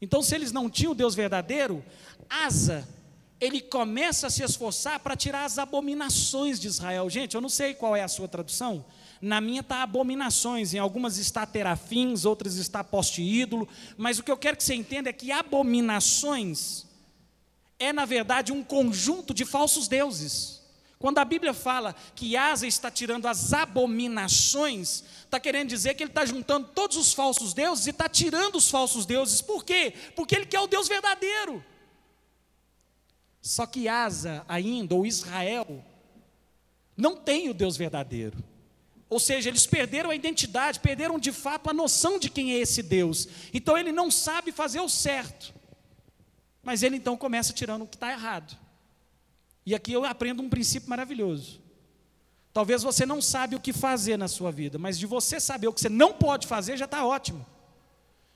C: Então, se eles não tinham o Deus verdadeiro, Asa, ele começa a se esforçar para tirar as abominações de Israel. Gente, eu não sei qual é a sua tradução. Na minha está abominações, em algumas está terafins, outras está poste ídolo, mas o que eu quero que você entenda é que abominações é, na verdade, um conjunto de falsos deuses. Quando a Bíblia fala que Asa está tirando as abominações, está querendo dizer que ele está juntando todos os falsos deuses e está tirando os falsos deuses. Por quê? Porque ele quer o Deus verdadeiro. Só que Asa ainda, ou Israel, não tem o Deus verdadeiro. Ou seja, eles perderam a identidade, perderam de fato a noção de quem é esse Deus. Então ele não sabe fazer o certo. Mas ele então começa tirando o que está errado. E aqui eu aprendo um princípio maravilhoso. Talvez você não sabe o que fazer na sua vida, mas de você saber o que você não pode fazer já está ótimo.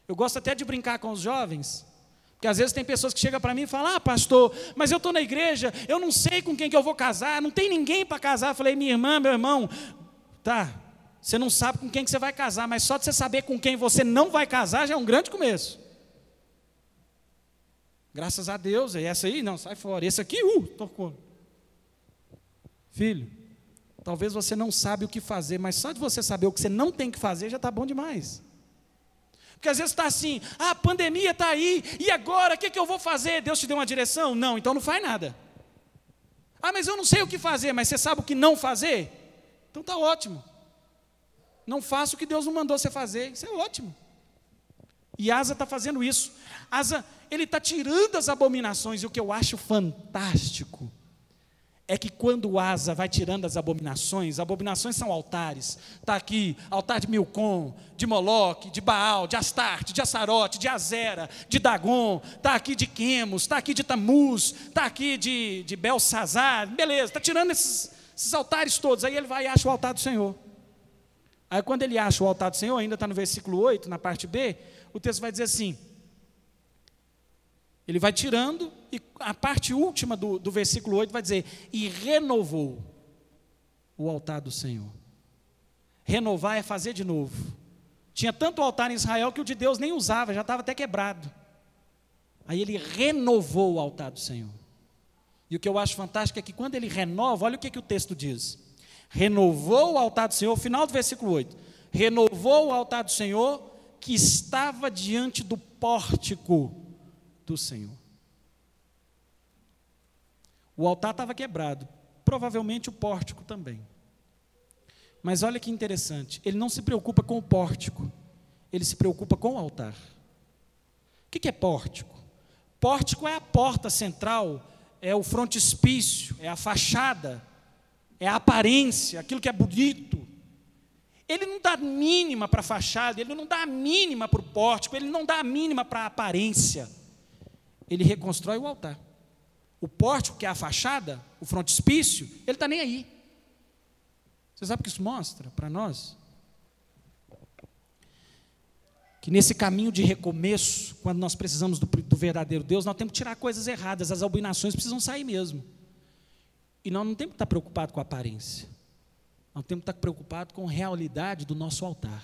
C: Eu gosto até de brincar com os jovens, porque às vezes tem pessoas que chegam para mim e falam: Ah, pastor, mas eu estou na igreja, eu não sei com quem que eu vou casar, não tem ninguém para casar. Eu falei: Minha irmã, meu irmão, tá, você não sabe com quem que você vai casar, mas só de você saber com quem você não vai casar já é um grande começo. Graças a Deus, é essa aí? Não, sai fora. Esse aqui, uh, tocou. Filho, talvez você não sabe o que fazer, mas só de você saber o que você não tem que fazer já está bom demais. Porque às vezes está assim, ah, a pandemia está aí, e agora, o que, que eu vou fazer? Deus te deu uma direção? Não, então não faz nada. Ah, mas eu não sei o que fazer, mas você sabe o que não fazer? Então está ótimo. Não faça o que Deus não mandou você fazer, isso é ótimo. E Asa está fazendo isso. Asa, ele está tirando as abominações, e o que eu acho fantástico é que quando Asa vai tirando as abominações, abominações são altares. Está aqui, altar de Milcom, de Moloque, de Baal, de Astarte, de Assarote, de Azera, de Dagon, está aqui de Quemos, está aqui de Tamuz, está aqui de, de Belsazar, beleza, está tirando esses, esses altares todos. Aí ele vai e acha o altar do Senhor. Aí quando ele acha o altar do Senhor, ainda está no versículo 8, na parte B, o texto vai dizer assim: ele vai tirando, e a parte última do, do versículo 8 vai dizer: E renovou o altar do Senhor. Renovar é fazer de novo. Tinha tanto altar em Israel que o de Deus nem usava, já estava até quebrado. Aí ele renovou o altar do Senhor. E o que eu acho fantástico é que quando ele renova, olha o que, que o texto diz: renovou o altar do Senhor, final do versículo 8: renovou o altar do Senhor que estava diante do pórtico do Senhor. O altar estava quebrado, provavelmente o pórtico também. Mas olha que interessante, ele não se preocupa com o pórtico, ele se preocupa com o altar. O que é pórtico? Pórtico é a porta central, é o frontispício, é a fachada, é a aparência, aquilo que é bonito. Ele não dá mínima para a fachada, ele não dá a mínima para o pórtico, ele não dá a mínima para a aparência. Ele reconstrói o altar. O pórtico, que é a fachada, o frontispício, ele está nem aí. Você sabe o que isso mostra para nós? Que nesse caminho de recomeço, quando nós precisamos do, do, verdadeiro Deus, nós temos que tirar coisas erradas, as abominações precisam sair mesmo. E nós não temos que estar preocupados com a aparência, nós temos que estar preocupados com a realidade do nosso altar.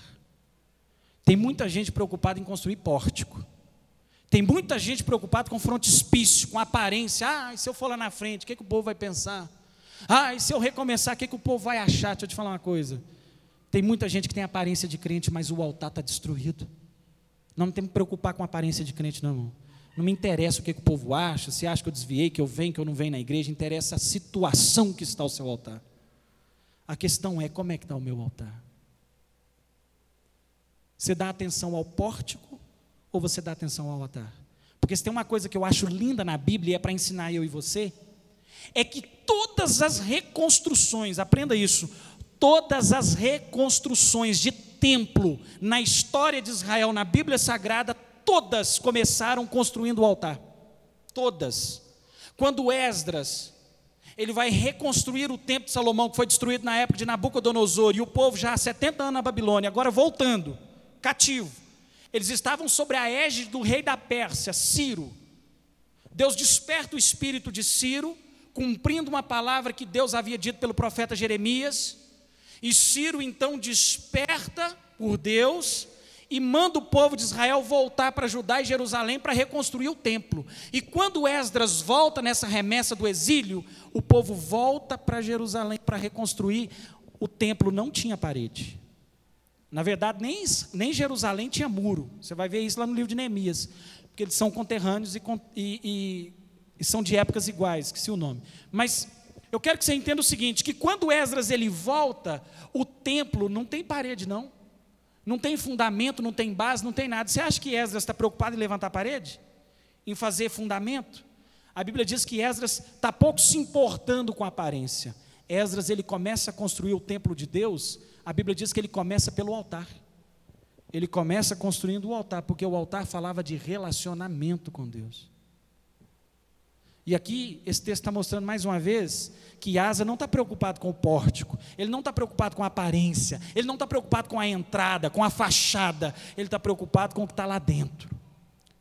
C: Tem muita gente preocupada em construir pórtico. Tem muita gente preocupada com frontispício, com aparência. Ah, e se eu for lá na frente, o que, que o povo vai pensar? Ah, e se eu recomeçar, o que, que o povo vai achar? Deixa eu te falar uma coisa. Tem muita gente que tem aparência de crente, mas o altar está destruído. Não, tem que preocupar com a aparência de crente, não. Não me interessa o que, que o povo acha, se acha que eu desviei, que eu venho, que eu não venho na igreja, interessa a situação que está o seu altar. A questão é como é que está o meu altar. Você dá atenção ao pórtico ou você dá atenção ao altar? Porque se tem uma coisa que eu acho linda na Bíblia e é para ensinar eu e você, é que todas as reconstruções, aprenda isso, todas as reconstruções de templo na história de Israel, na Bíblia Sagrada, todas começaram construindo o altar. Todas. Quando Esdras, ele vai reconstruir o templo de Salomão, que foi destruído na época de Nabucodonosor, e o povo já há 70 anos na Babilônia, agora voltando, cativo. Eles estavam sobre a égide do rei da Pérsia, Ciro. Deus desperta o espírito de Ciro, cumprindo uma palavra que Deus havia dito pelo profeta Jeremias. E Ciro então desperta por Deus e manda o povo de Israel voltar para Judá e Jerusalém para reconstruir o templo. E quando Esdras volta nessa remessa do exílio, o povo volta para Jerusalém para reconstruir. O templo não tinha parede. Na verdade, nem, nem Jerusalém tinha muro. Você vai ver isso lá no livro de Neemias, porque eles são conterrâneos e, e, e são de épocas iguais, que se o nome. Mas eu quero que você entenda o seguinte, que quando Esdras ele volta, o templo não tem parede não. Não tem fundamento, não tem base, não tem nada. Você acha que Esdras está preocupado em levantar a parede? Em fazer fundamento? A Bíblia diz que Esdras está pouco se importando com a aparência. Esdras ele começa a construir o templo de Deus, a Bíblia diz que ele começa pelo altar. Ele começa construindo o altar, porque o altar falava de relacionamento com Deus. E aqui esse texto está mostrando mais uma vez que Asa não está preocupado com o pórtico, ele não está preocupado com a aparência, ele não está preocupado com a entrada, com a fachada, ele está preocupado com o que está lá dentro.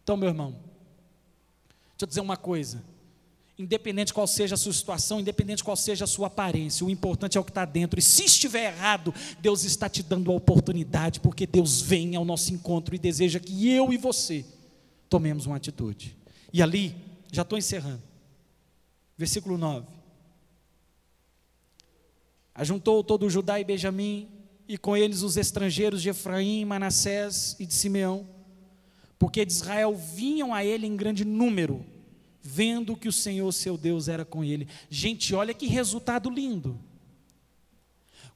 C: Então, meu irmão, deixa eu dizer uma coisa: independente qual seja a sua situação, independente qual seja a sua aparência, o importante é o que está dentro. E se estiver errado, Deus está te dando a oportunidade, porque Deus vem ao nosso encontro e deseja que eu e você tomemos uma atitude. E ali, já estou encerrando. Versículo 9. Ajuntou todo Judá e Benjamim, e com eles os estrangeiros de Efraim, Manassés e de Simeão, porque de Israel vinham a ele em grande número, vendo que o Senhor seu Deus era com ele. Gente, olha que resultado lindo.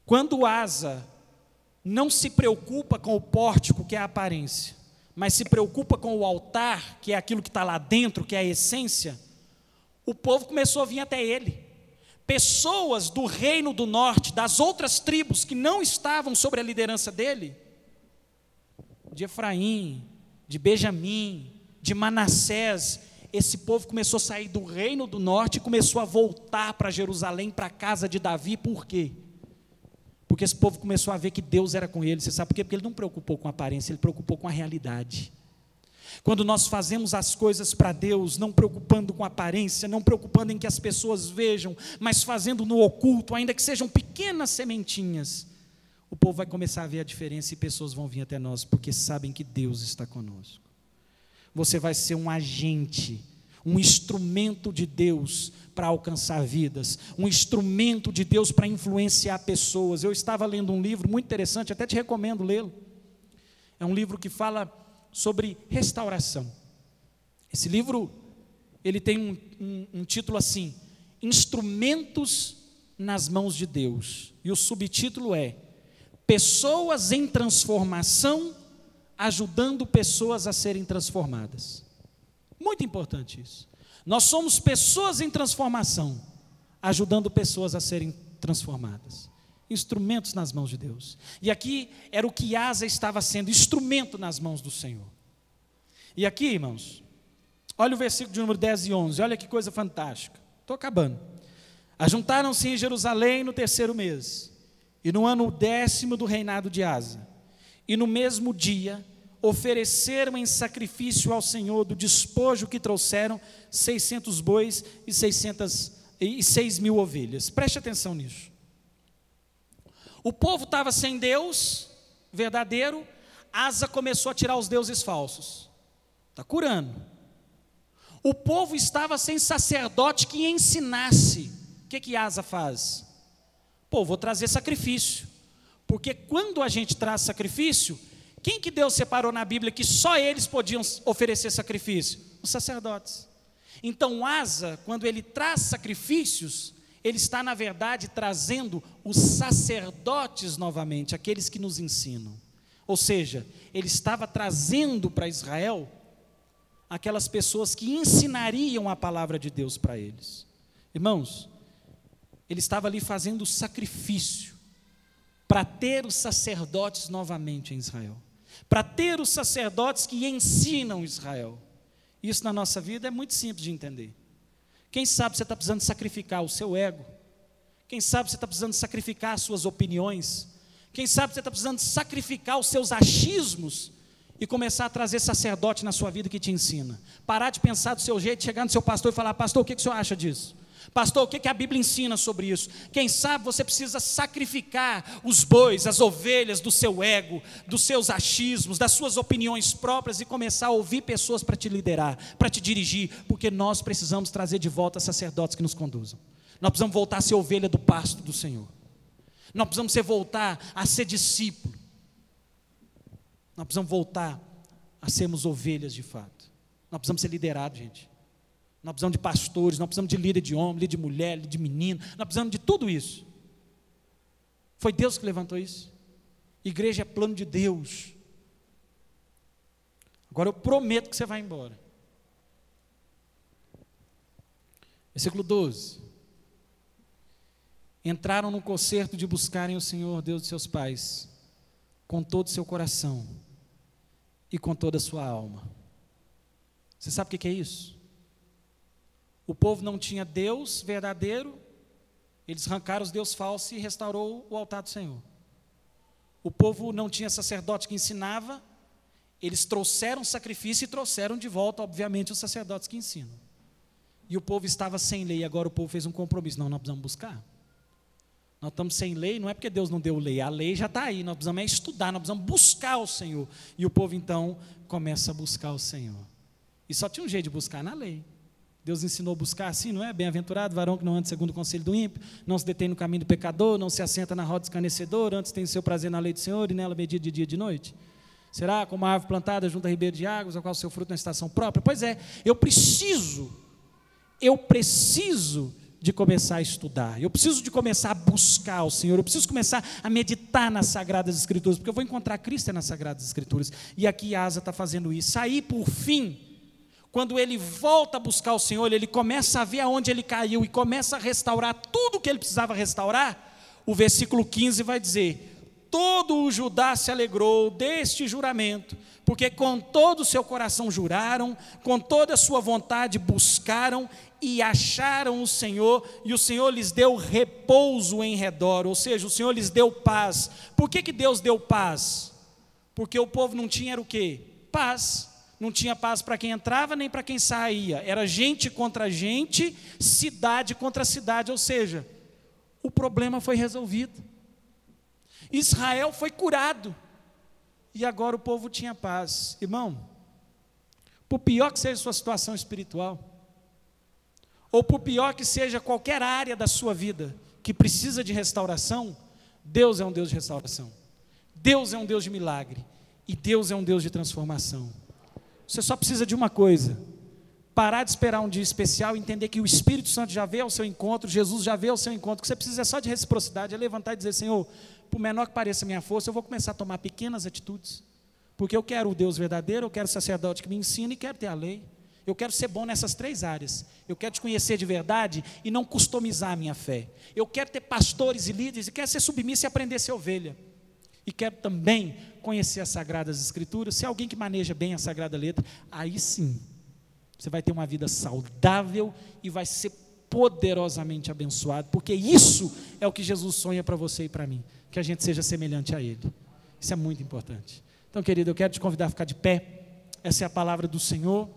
C: Quando Asa não se preocupa com o pórtico, que é a aparência, mas se preocupa com o altar, que é aquilo que está lá dentro, que é a essência, o povo começou a vir até ele. Pessoas do reino do norte, das outras tribos que não estavam sobre a liderança dele, de Efraim, de Benjamim, de Manassés, esse povo começou a sair do reino do norte e começou a voltar para Jerusalém, para a casa de Davi, por quê? Porque esse povo começou a ver que Deus era com ele. Você sabe por quê? Porque ele não preocupou com a aparência, ele preocupou com a realidade. Quando nós fazemos as coisas para Deus, não preocupando com aparência, não preocupando em que as pessoas vejam, mas fazendo no oculto, ainda que sejam pequenas sementinhas, o povo vai começar a ver a diferença e pessoas vão vir até nós, porque sabem que Deus está conosco. Você vai ser um agente, um instrumento de Deus para alcançar vidas, um instrumento de Deus para influenciar pessoas. Eu estava lendo um livro muito interessante, até te recomendo lê-lo. É um livro que fala sobre restauração. Esse livro ele tem um, um, um título assim: Instrumentos nas mãos de Deus. E o subtítulo é Pessoas em transformação ajudando pessoas a serem transformadas. Muito importante isso. Nós somos pessoas em transformação, ajudando pessoas a serem transformadas. Instrumentos nas mãos de Deus. E aqui era o que Asa estava sendo, instrumento nas mãos do Senhor. E aqui, irmãos, olha o versículo de número 10 e 11, olha que coisa fantástica. Estou acabando. Ajuntaram-se em Jerusalém no terceiro mês, e no ano décimo do reinado de Asa. E no mesmo dia, ofereceram em sacrifício ao Senhor do despojo que trouxeram 600 bois e 600 e 6 mil ovelhas. Preste atenção nisso. O povo estava sem Deus verdadeiro, Asa começou a tirar os deuses falsos. Está curando. O povo estava sem sacerdote que ensinasse. O que, que Asa faz? Pô, vou trazer sacrifício. Porque quando a gente traz sacrifício, quem que Deus separou na Bíblia que só eles podiam oferecer sacrifício? Os sacerdotes. Então, Asa, quando ele traz sacrifícios, ele está, na verdade, trazendo os sacerdotes novamente, aqueles que nos ensinam. Ou seja, ele estava trazendo para Israel aquelas pessoas que ensinariam a palavra de Deus para eles. Irmãos, ele estava ali fazendo sacrifício para ter os sacerdotes novamente em Israel para ter os sacerdotes que ensinam Israel. Isso na nossa vida é muito simples de entender. Quem sabe você está precisando sacrificar o seu ego? Quem sabe você está precisando sacrificar as suas opiniões? Quem sabe você está precisando sacrificar os seus achismos e começar a trazer sacerdote na sua vida que te ensina? Parar de pensar do seu jeito, chegar no seu pastor e falar: Pastor, o que, que o senhor acha disso? Pastor, o que, a Bíblia ensina sobre isso? Quem sabe você precisa sacrificar os bois, as ovelhas do seu ego, dos seus achismos, das suas opiniões próprias e começar a ouvir pessoas para te liderar, para te dirigir, porque nós precisamos trazer de volta sacerdotes que nos conduzam. Nós precisamos voltar a ser ovelha do pasto do Senhor. Nós precisamos ser voltar a ser discípulo. Nós precisamos voltar a sermos ovelhas de fato. Nós precisamos ser liderados, gente. Nós precisamos de pastores, nós precisamos de líder de homem, líder de mulher, líder de menino, nós precisamos de tudo isso. Foi Deus que levantou isso. Igreja é plano de Deus. Agora eu prometo que você vai embora. Versículo 12. Entraram no concerto de buscarem o Senhor, Deus de seus pais, com todo o seu coração e com toda a sua alma. Você sabe o que é isso? O povo não tinha Deus verdadeiro, eles arrancaram os deuses falsos e restaurou o altar do Senhor. O povo não tinha sacerdote que ensinava, eles trouxeram sacrifício e trouxeram de volta, obviamente, os sacerdotes que ensinam. E o povo estava sem lei, agora o povo fez um compromisso. Não, nós precisamos buscar. Nós estamos sem lei, não é porque Deus não deu lei, a lei já está aí, nós precisamos é estudar, nós precisamos buscar o Senhor. E o povo então começa a buscar o Senhor. E só tinha um jeito de buscar na lei. Deus ensinou a buscar assim, não é? Bem-aventurado, varão que não anda segundo o conselho do ímpio, não se detém no caminho do pecador, não se assenta na roda escarnecedora, antes tem seu prazer na lei do Senhor e nela medida de dia e de noite. Será como a árvore plantada junto a ribeiro de águas, a qual o seu fruto na estação própria? Pois é, eu preciso, eu preciso de começar a estudar, eu preciso de começar a buscar o Senhor, eu preciso começar a meditar nas Sagradas Escrituras, porque eu vou encontrar Cristo nas Sagradas Escrituras, e aqui Asa está fazendo isso. Aí, por fim, quando ele volta a buscar o Senhor, ele começa a ver aonde ele caiu e começa a restaurar tudo o que ele precisava restaurar. O versículo 15 vai dizer: Todo o Judá se alegrou deste juramento, porque com todo o seu coração juraram, com toda a sua vontade buscaram e acharam o Senhor, e o Senhor lhes deu repouso em redor, ou seja, o Senhor lhes deu paz. Por que, que Deus deu paz? Porque o povo não tinha o quê? Paz não tinha paz para quem entrava nem para quem saía. Era gente contra gente, cidade contra cidade. Ou seja, o problema foi resolvido. Israel foi curado. E agora o povo tinha paz. Irmão, por pior que seja a sua situação espiritual, ou por pior que seja qualquer área da sua vida que precisa de restauração, Deus é um Deus de restauração. Deus é um Deus de milagre. E Deus é um Deus de transformação. Você só precisa de uma coisa: parar de esperar um dia especial, entender que o Espírito Santo já veio ao seu encontro, Jesus já veio ao seu encontro, que você precisa só de reciprocidade, é levantar e dizer, Senhor, por menor que pareça a minha força, eu vou começar a tomar pequenas atitudes, porque eu quero o Deus verdadeiro, eu quero o sacerdote que me ensina e quero ter a lei. Eu quero ser bom nessas três áreas. Eu quero te conhecer de verdade e não customizar a minha fé. Eu quero ter pastores e líderes e quero ser submisso e aprender a ser ovelha. E quero também conhecer as Sagradas Escrituras. Se é alguém que maneja bem a Sagrada Letra, aí sim, você vai ter uma vida saudável e vai ser poderosamente abençoado, porque isso é o que Jesus sonha para você e para mim, que a gente seja semelhante a Ele. Isso é muito importante. Então, querido, eu quero te convidar a ficar de pé. Essa é a palavra do Senhor.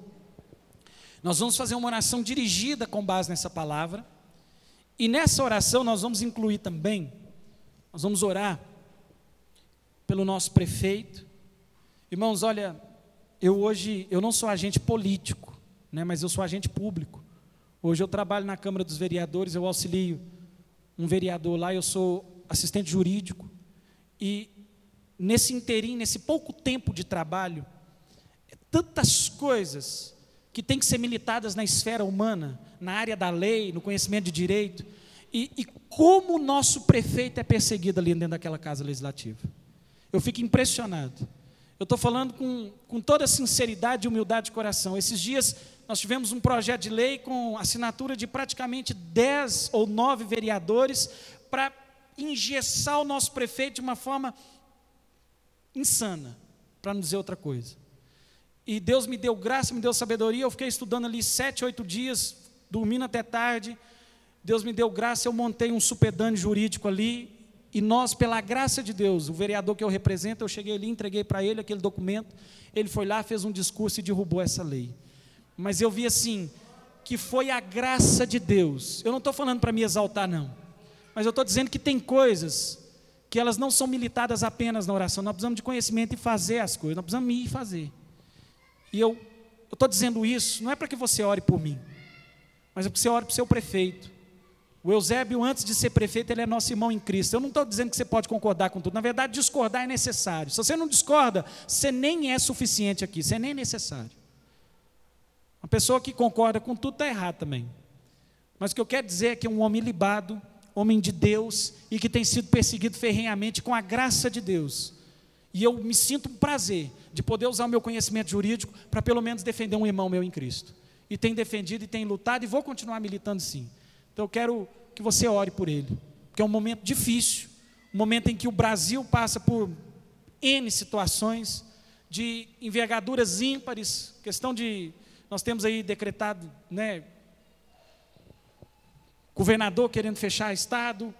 C: Nós vamos fazer uma oração dirigida com base nessa palavra. E nessa oração nós vamos incluir também, nós vamos orar pelo nosso prefeito. Irmãos, olha, eu hoje, eu não sou agente político, né, mas eu sou agente público. Hoje eu trabalho na Câmara dos Vereadores, eu auxilio um vereador lá, eu sou assistente jurídico. E nesse inteirinho, nesse pouco tempo de trabalho, tantas coisas que têm que ser militadas na esfera humana, na área da lei, no conhecimento de direito, e, e como o nosso prefeito é perseguido ali dentro daquela casa legislativa. Eu fico impressionado. Eu estou falando com, com toda sinceridade e humildade de coração. Esses dias nós tivemos um projeto de lei com assinatura de praticamente 10 ou 9 vereadores para engessar o nosso prefeito de uma forma insana, para não dizer outra coisa. E Deus me deu graça, me deu sabedoria. Eu fiquei estudando ali sete, oito dias, dormindo até tarde. Deus me deu graça, eu montei um supedane jurídico ali. E nós, pela graça de Deus, o vereador que eu represento, eu cheguei ali, entreguei para ele aquele documento. Ele foi lá, fez um discurso e derrubou essa lei. Mas eu vi assim, que foi a graça de Deus. Eu não estou falando para me exaltar, não. Mas eu estou dizendo que tem coisas que elas não são militadas apenas na oração. Nós precisamos de conhecimento e fazer as coisas. Nós precisamos ir e fazer. E eu estou dizendo isso, não é para que você ore por mim, mas é para que você ore para o seu prefeito. O Eusébio, antes de ser prefeito, ele é nosso irmão em Cristo. Eu não estou dizendo que você pode concordar com tudo. Na verdade, discordar é necessário. Se você não discorda, você nem é suficiente aqui, você nem é necessário. Uma pessoa que concorda com tudo está errado também. Mas o que eu quero dizer é que um homem libado, homem de Deus, e que tem sido perseguido ferrenhamente com a graça de Deus. E eu me sinto um prazer de poder usar o meu conhecimento jurídico para pelo menos defender um irmão meu em Cristo. E tem defendido e tem lutado e vou continuar militando sim. Então eu quero que você ore por ele, porque é um momento difícil, um momento em que o Brasil passa por N situações de envergaduras ímpares, questão de nós temos aí decretado, né, governador querendo fechar estado,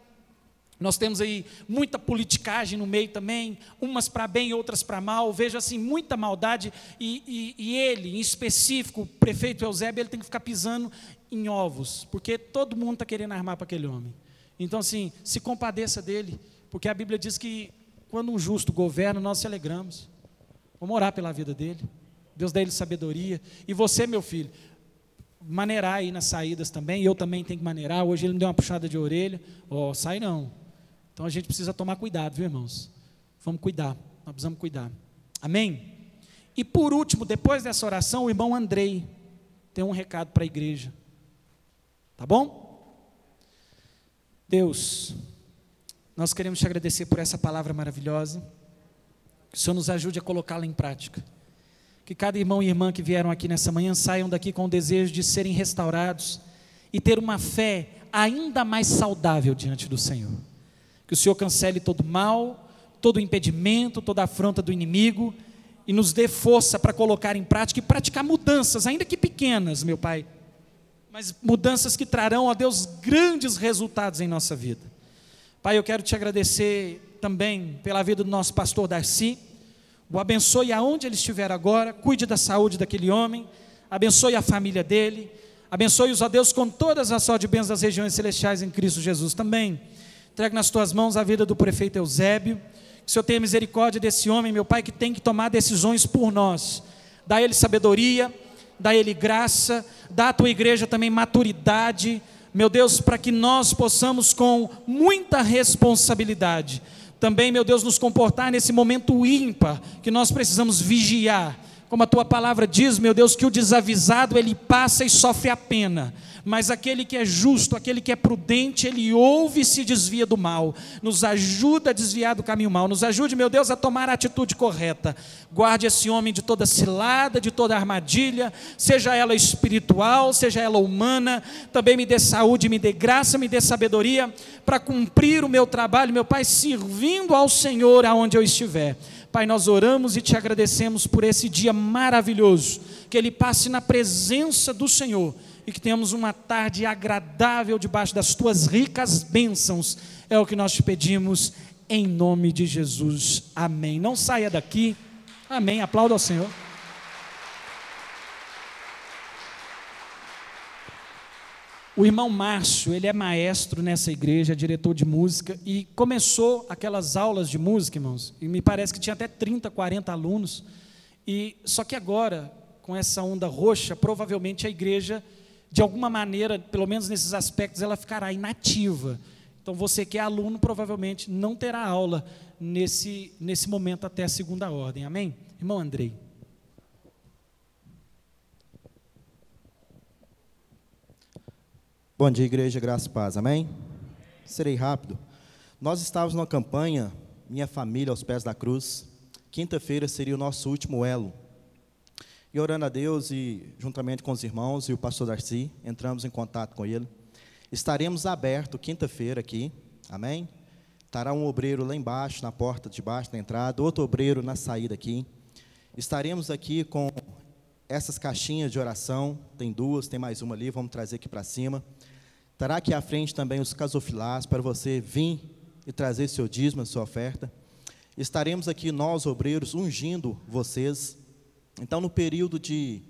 C: nós temos aí muita politicagem no meio também, umas para bem e outras para mal. Vejo assim muita maldade e, e, e, ele, em específico, o prefeito Eusébio, ele tem que ficar pisando em ovos, porque todo mundo está querendo armar para aquele homem. Então, assim, se compadeça dele, porque a Bíblia diz que quando um justo governa, nós se alegramos. Vamos orar pela vida dele. Deus dá ele sabedoria. E você, meu filho, maneirar aí nas saídas também. Eu também tenho que maneirar. Hoje ele me deu uma puxada de orelha. Ó, oh, sai não então a gente precisa tomar cuidado, viu, irmãos? Vamos cuidar, nós precisamos cuidar. Amém? E por último, depois dessa oração, o irmão Andrei tem um recado para a igreja. Tá bom? Deus, nós queremos te agradecer por essa palavra maravilhosa. Que o Senhor nos ajude a colocá-la em prática. Que cada irmão e irmã que vieram aqui nessa manhã saiam daqui com o desejo de serem restaurados e ter uma fé ainda mais saudável diante do Senhor. Que o Senhor cancele todo mal, todo impedimento, toda afronta do inimigo e nos dê força para colocar em prática e praticar mudanças, ainda que pequenas, meu Pai, mas mudanças que trarão, a Deus, grandes resultados em nossa vida. Pai, eu quero te agradecer também pela vida do nosso pastor Darcy. O abençoe aonde ele estiver agora, cuide da saúde daquele homem, abençoe a família dele, abençoe-os a Deus com todas as sorte de bens das regiões celestiais em Cristo Jesus também. Entrego nas tuas mãos a vida do prefeito Eusébio. Que o Senhor tenha misericórdia desse homem, meu Pai, que tem que tomar decisões por nós. Dá ele sabedoria, dá ele graça, dá à tua igreja também maturidade, meu Deus, para que nós possamos com muita responsabilidade também, meu Deus, nos comportar nesse momento ímpar que nós precisamos vigiar. Como a tua palavra diz, meu Deus, que o desavisado ele passa e sofre a pena, mas aquele que é justo, aquele que é prudente, ele ouve e se desvia do mal. Nos ajuda a desviar do caminho mal. Nos ajude, meu Deus, a tomar a atitude correta. Guarde esse homem de toda cilada, de toda armadilha, seja ela espiritual, seja ela humana. Também me dê saúde, me dê graça, me dê sabedoria para cumprir o meu trabalho, meu Pai, servindo ao Senhor aonde eu estiver. Pai, nós oramos e te agradecemos por esse dia maravilhoso, que ele passe na presença do Senhor e que tenhamos uma tarde agradável debaixo das tuas ricas bênçãos. É o que nós te pedimos em nome de Jesus. Amém. Não saia daqui. Amém. Aplauda ao Senhor. O irmão Márcio, ele é maestro nessa igreja, diretor de música, e começou aquelas aulas de música, irmãos, e me parece que tinha até 30, 40 alunos, e só que agora, com essa onda roxa, provavelmente a igreja, de alguma maneira, pelo menos nesses aspectos, ela ficará inativa. Então você que é aluno, provavelmente não terá aula nesse, nesse momento até a segunda ordem, amém? Irmão Andrei.
D: Bom dia, igreja, graça e paz, amém? Serei rápido. Nós estávamos numa campanha, Minha Família aos Pés da Cruz. Quinta-feira seria o nosso último elo. E orando a Deus e juntamente com os irmãos e o pastor Darcy, entramos em contato com ele. Estaremos abertos quinta-feira aqui, amém? Estará um obreiro lá embaixo, na porta de baixo da entrada, outro obreiro na saída aqui. Estaremos aqui com essas caixinhas de oração, tem duas, tem mais uma ali, vamos trazer aqui para cima. Estará aqui à frente também os casofilás para você vir e trazer seu dízimo, sua oferta. Estaremos aqui nós, obreiros, ungindo vocês. Então, no período de.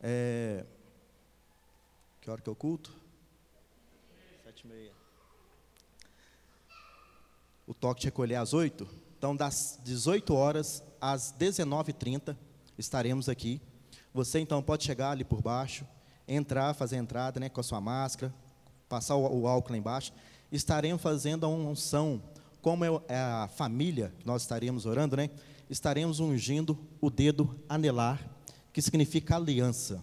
D: É, que hora que é o culto? Sete e meia. O toque de recolher às oito. Então, das 18 horas às 19h30, estaremos aqui. Você, então, pode chegar ali por baixo, entrar, fazer a entrada né, com a sua máscara, passar o, o álcool lá embaixo, estaremos fazendo a unção, como é, é a família que nós estaremos orando, né? Estaremos ungindo o dedo anelar, que significa aliança.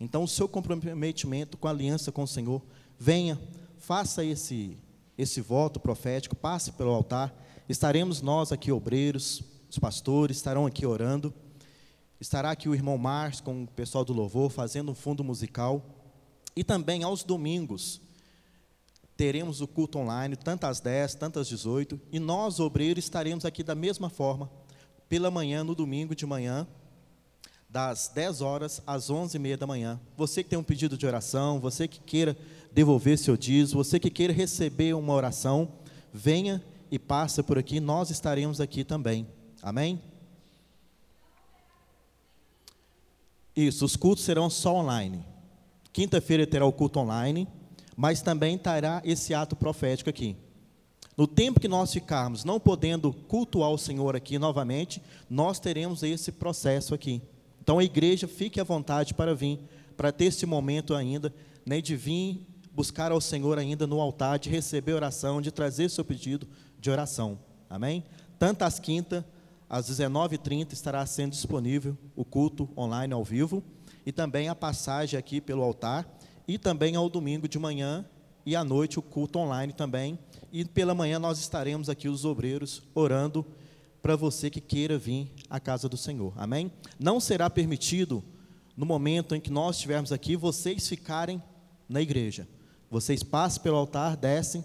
D: Então, o seu comprometimento com a aliança com o Senhor, venha, faça esse, esse voto profético, passe pelo altar. Estaremos nós aqui, obreiros, os pastores, estarão aqui orando. Estará aqui o irmão Márcio com o pessoal do louvor, fazendo um fundo musical. E também aos domingos teremos o culto online, tanto às 10, tanto às 18, e nós, obreiros, estaremos aqui da mesma forma, pela manhã, no domingo de manhã, das 10 horas às 11 e meia da manhã. Você que tem um pedido de oração, você que queira devolver seu dízimo, você que queira receber uma oração, venha e passe por aqui, nós estaremos aqui também. Amém? Isso, os cultos serão só online. Quinta-feira terá o culto online, mas também terá esse ato profético aqui. No tempo que nós ficarmos não podendo cultuar o Senhor aqui novamente, nós teremos esse processo aqui. Então a igreja fique à vontade para vir, para ter esse momento ainda, né, de vir buscar ao Senhor ainda no altar, de receber oração, de trazer seu pedido de oração. Amém? Tanto às quintas, às 19h30 estará sendo disponível o culto online ao vivo e também a passagem aqui pelo altar, e também ao domingo de manhã e à noite o culto online também. E pela manhã nós estaremos aqui, os obreiros, orando para você que queira vir à casa do Senhor. Amém? Não será permitido, no momento em que nós estivermos aqui, vocês ficarem na igreja. Vocês passem pelo altar, descem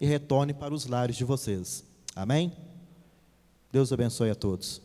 D: e retornem para os lares de vocês. Amém? Deus abençoe a todos.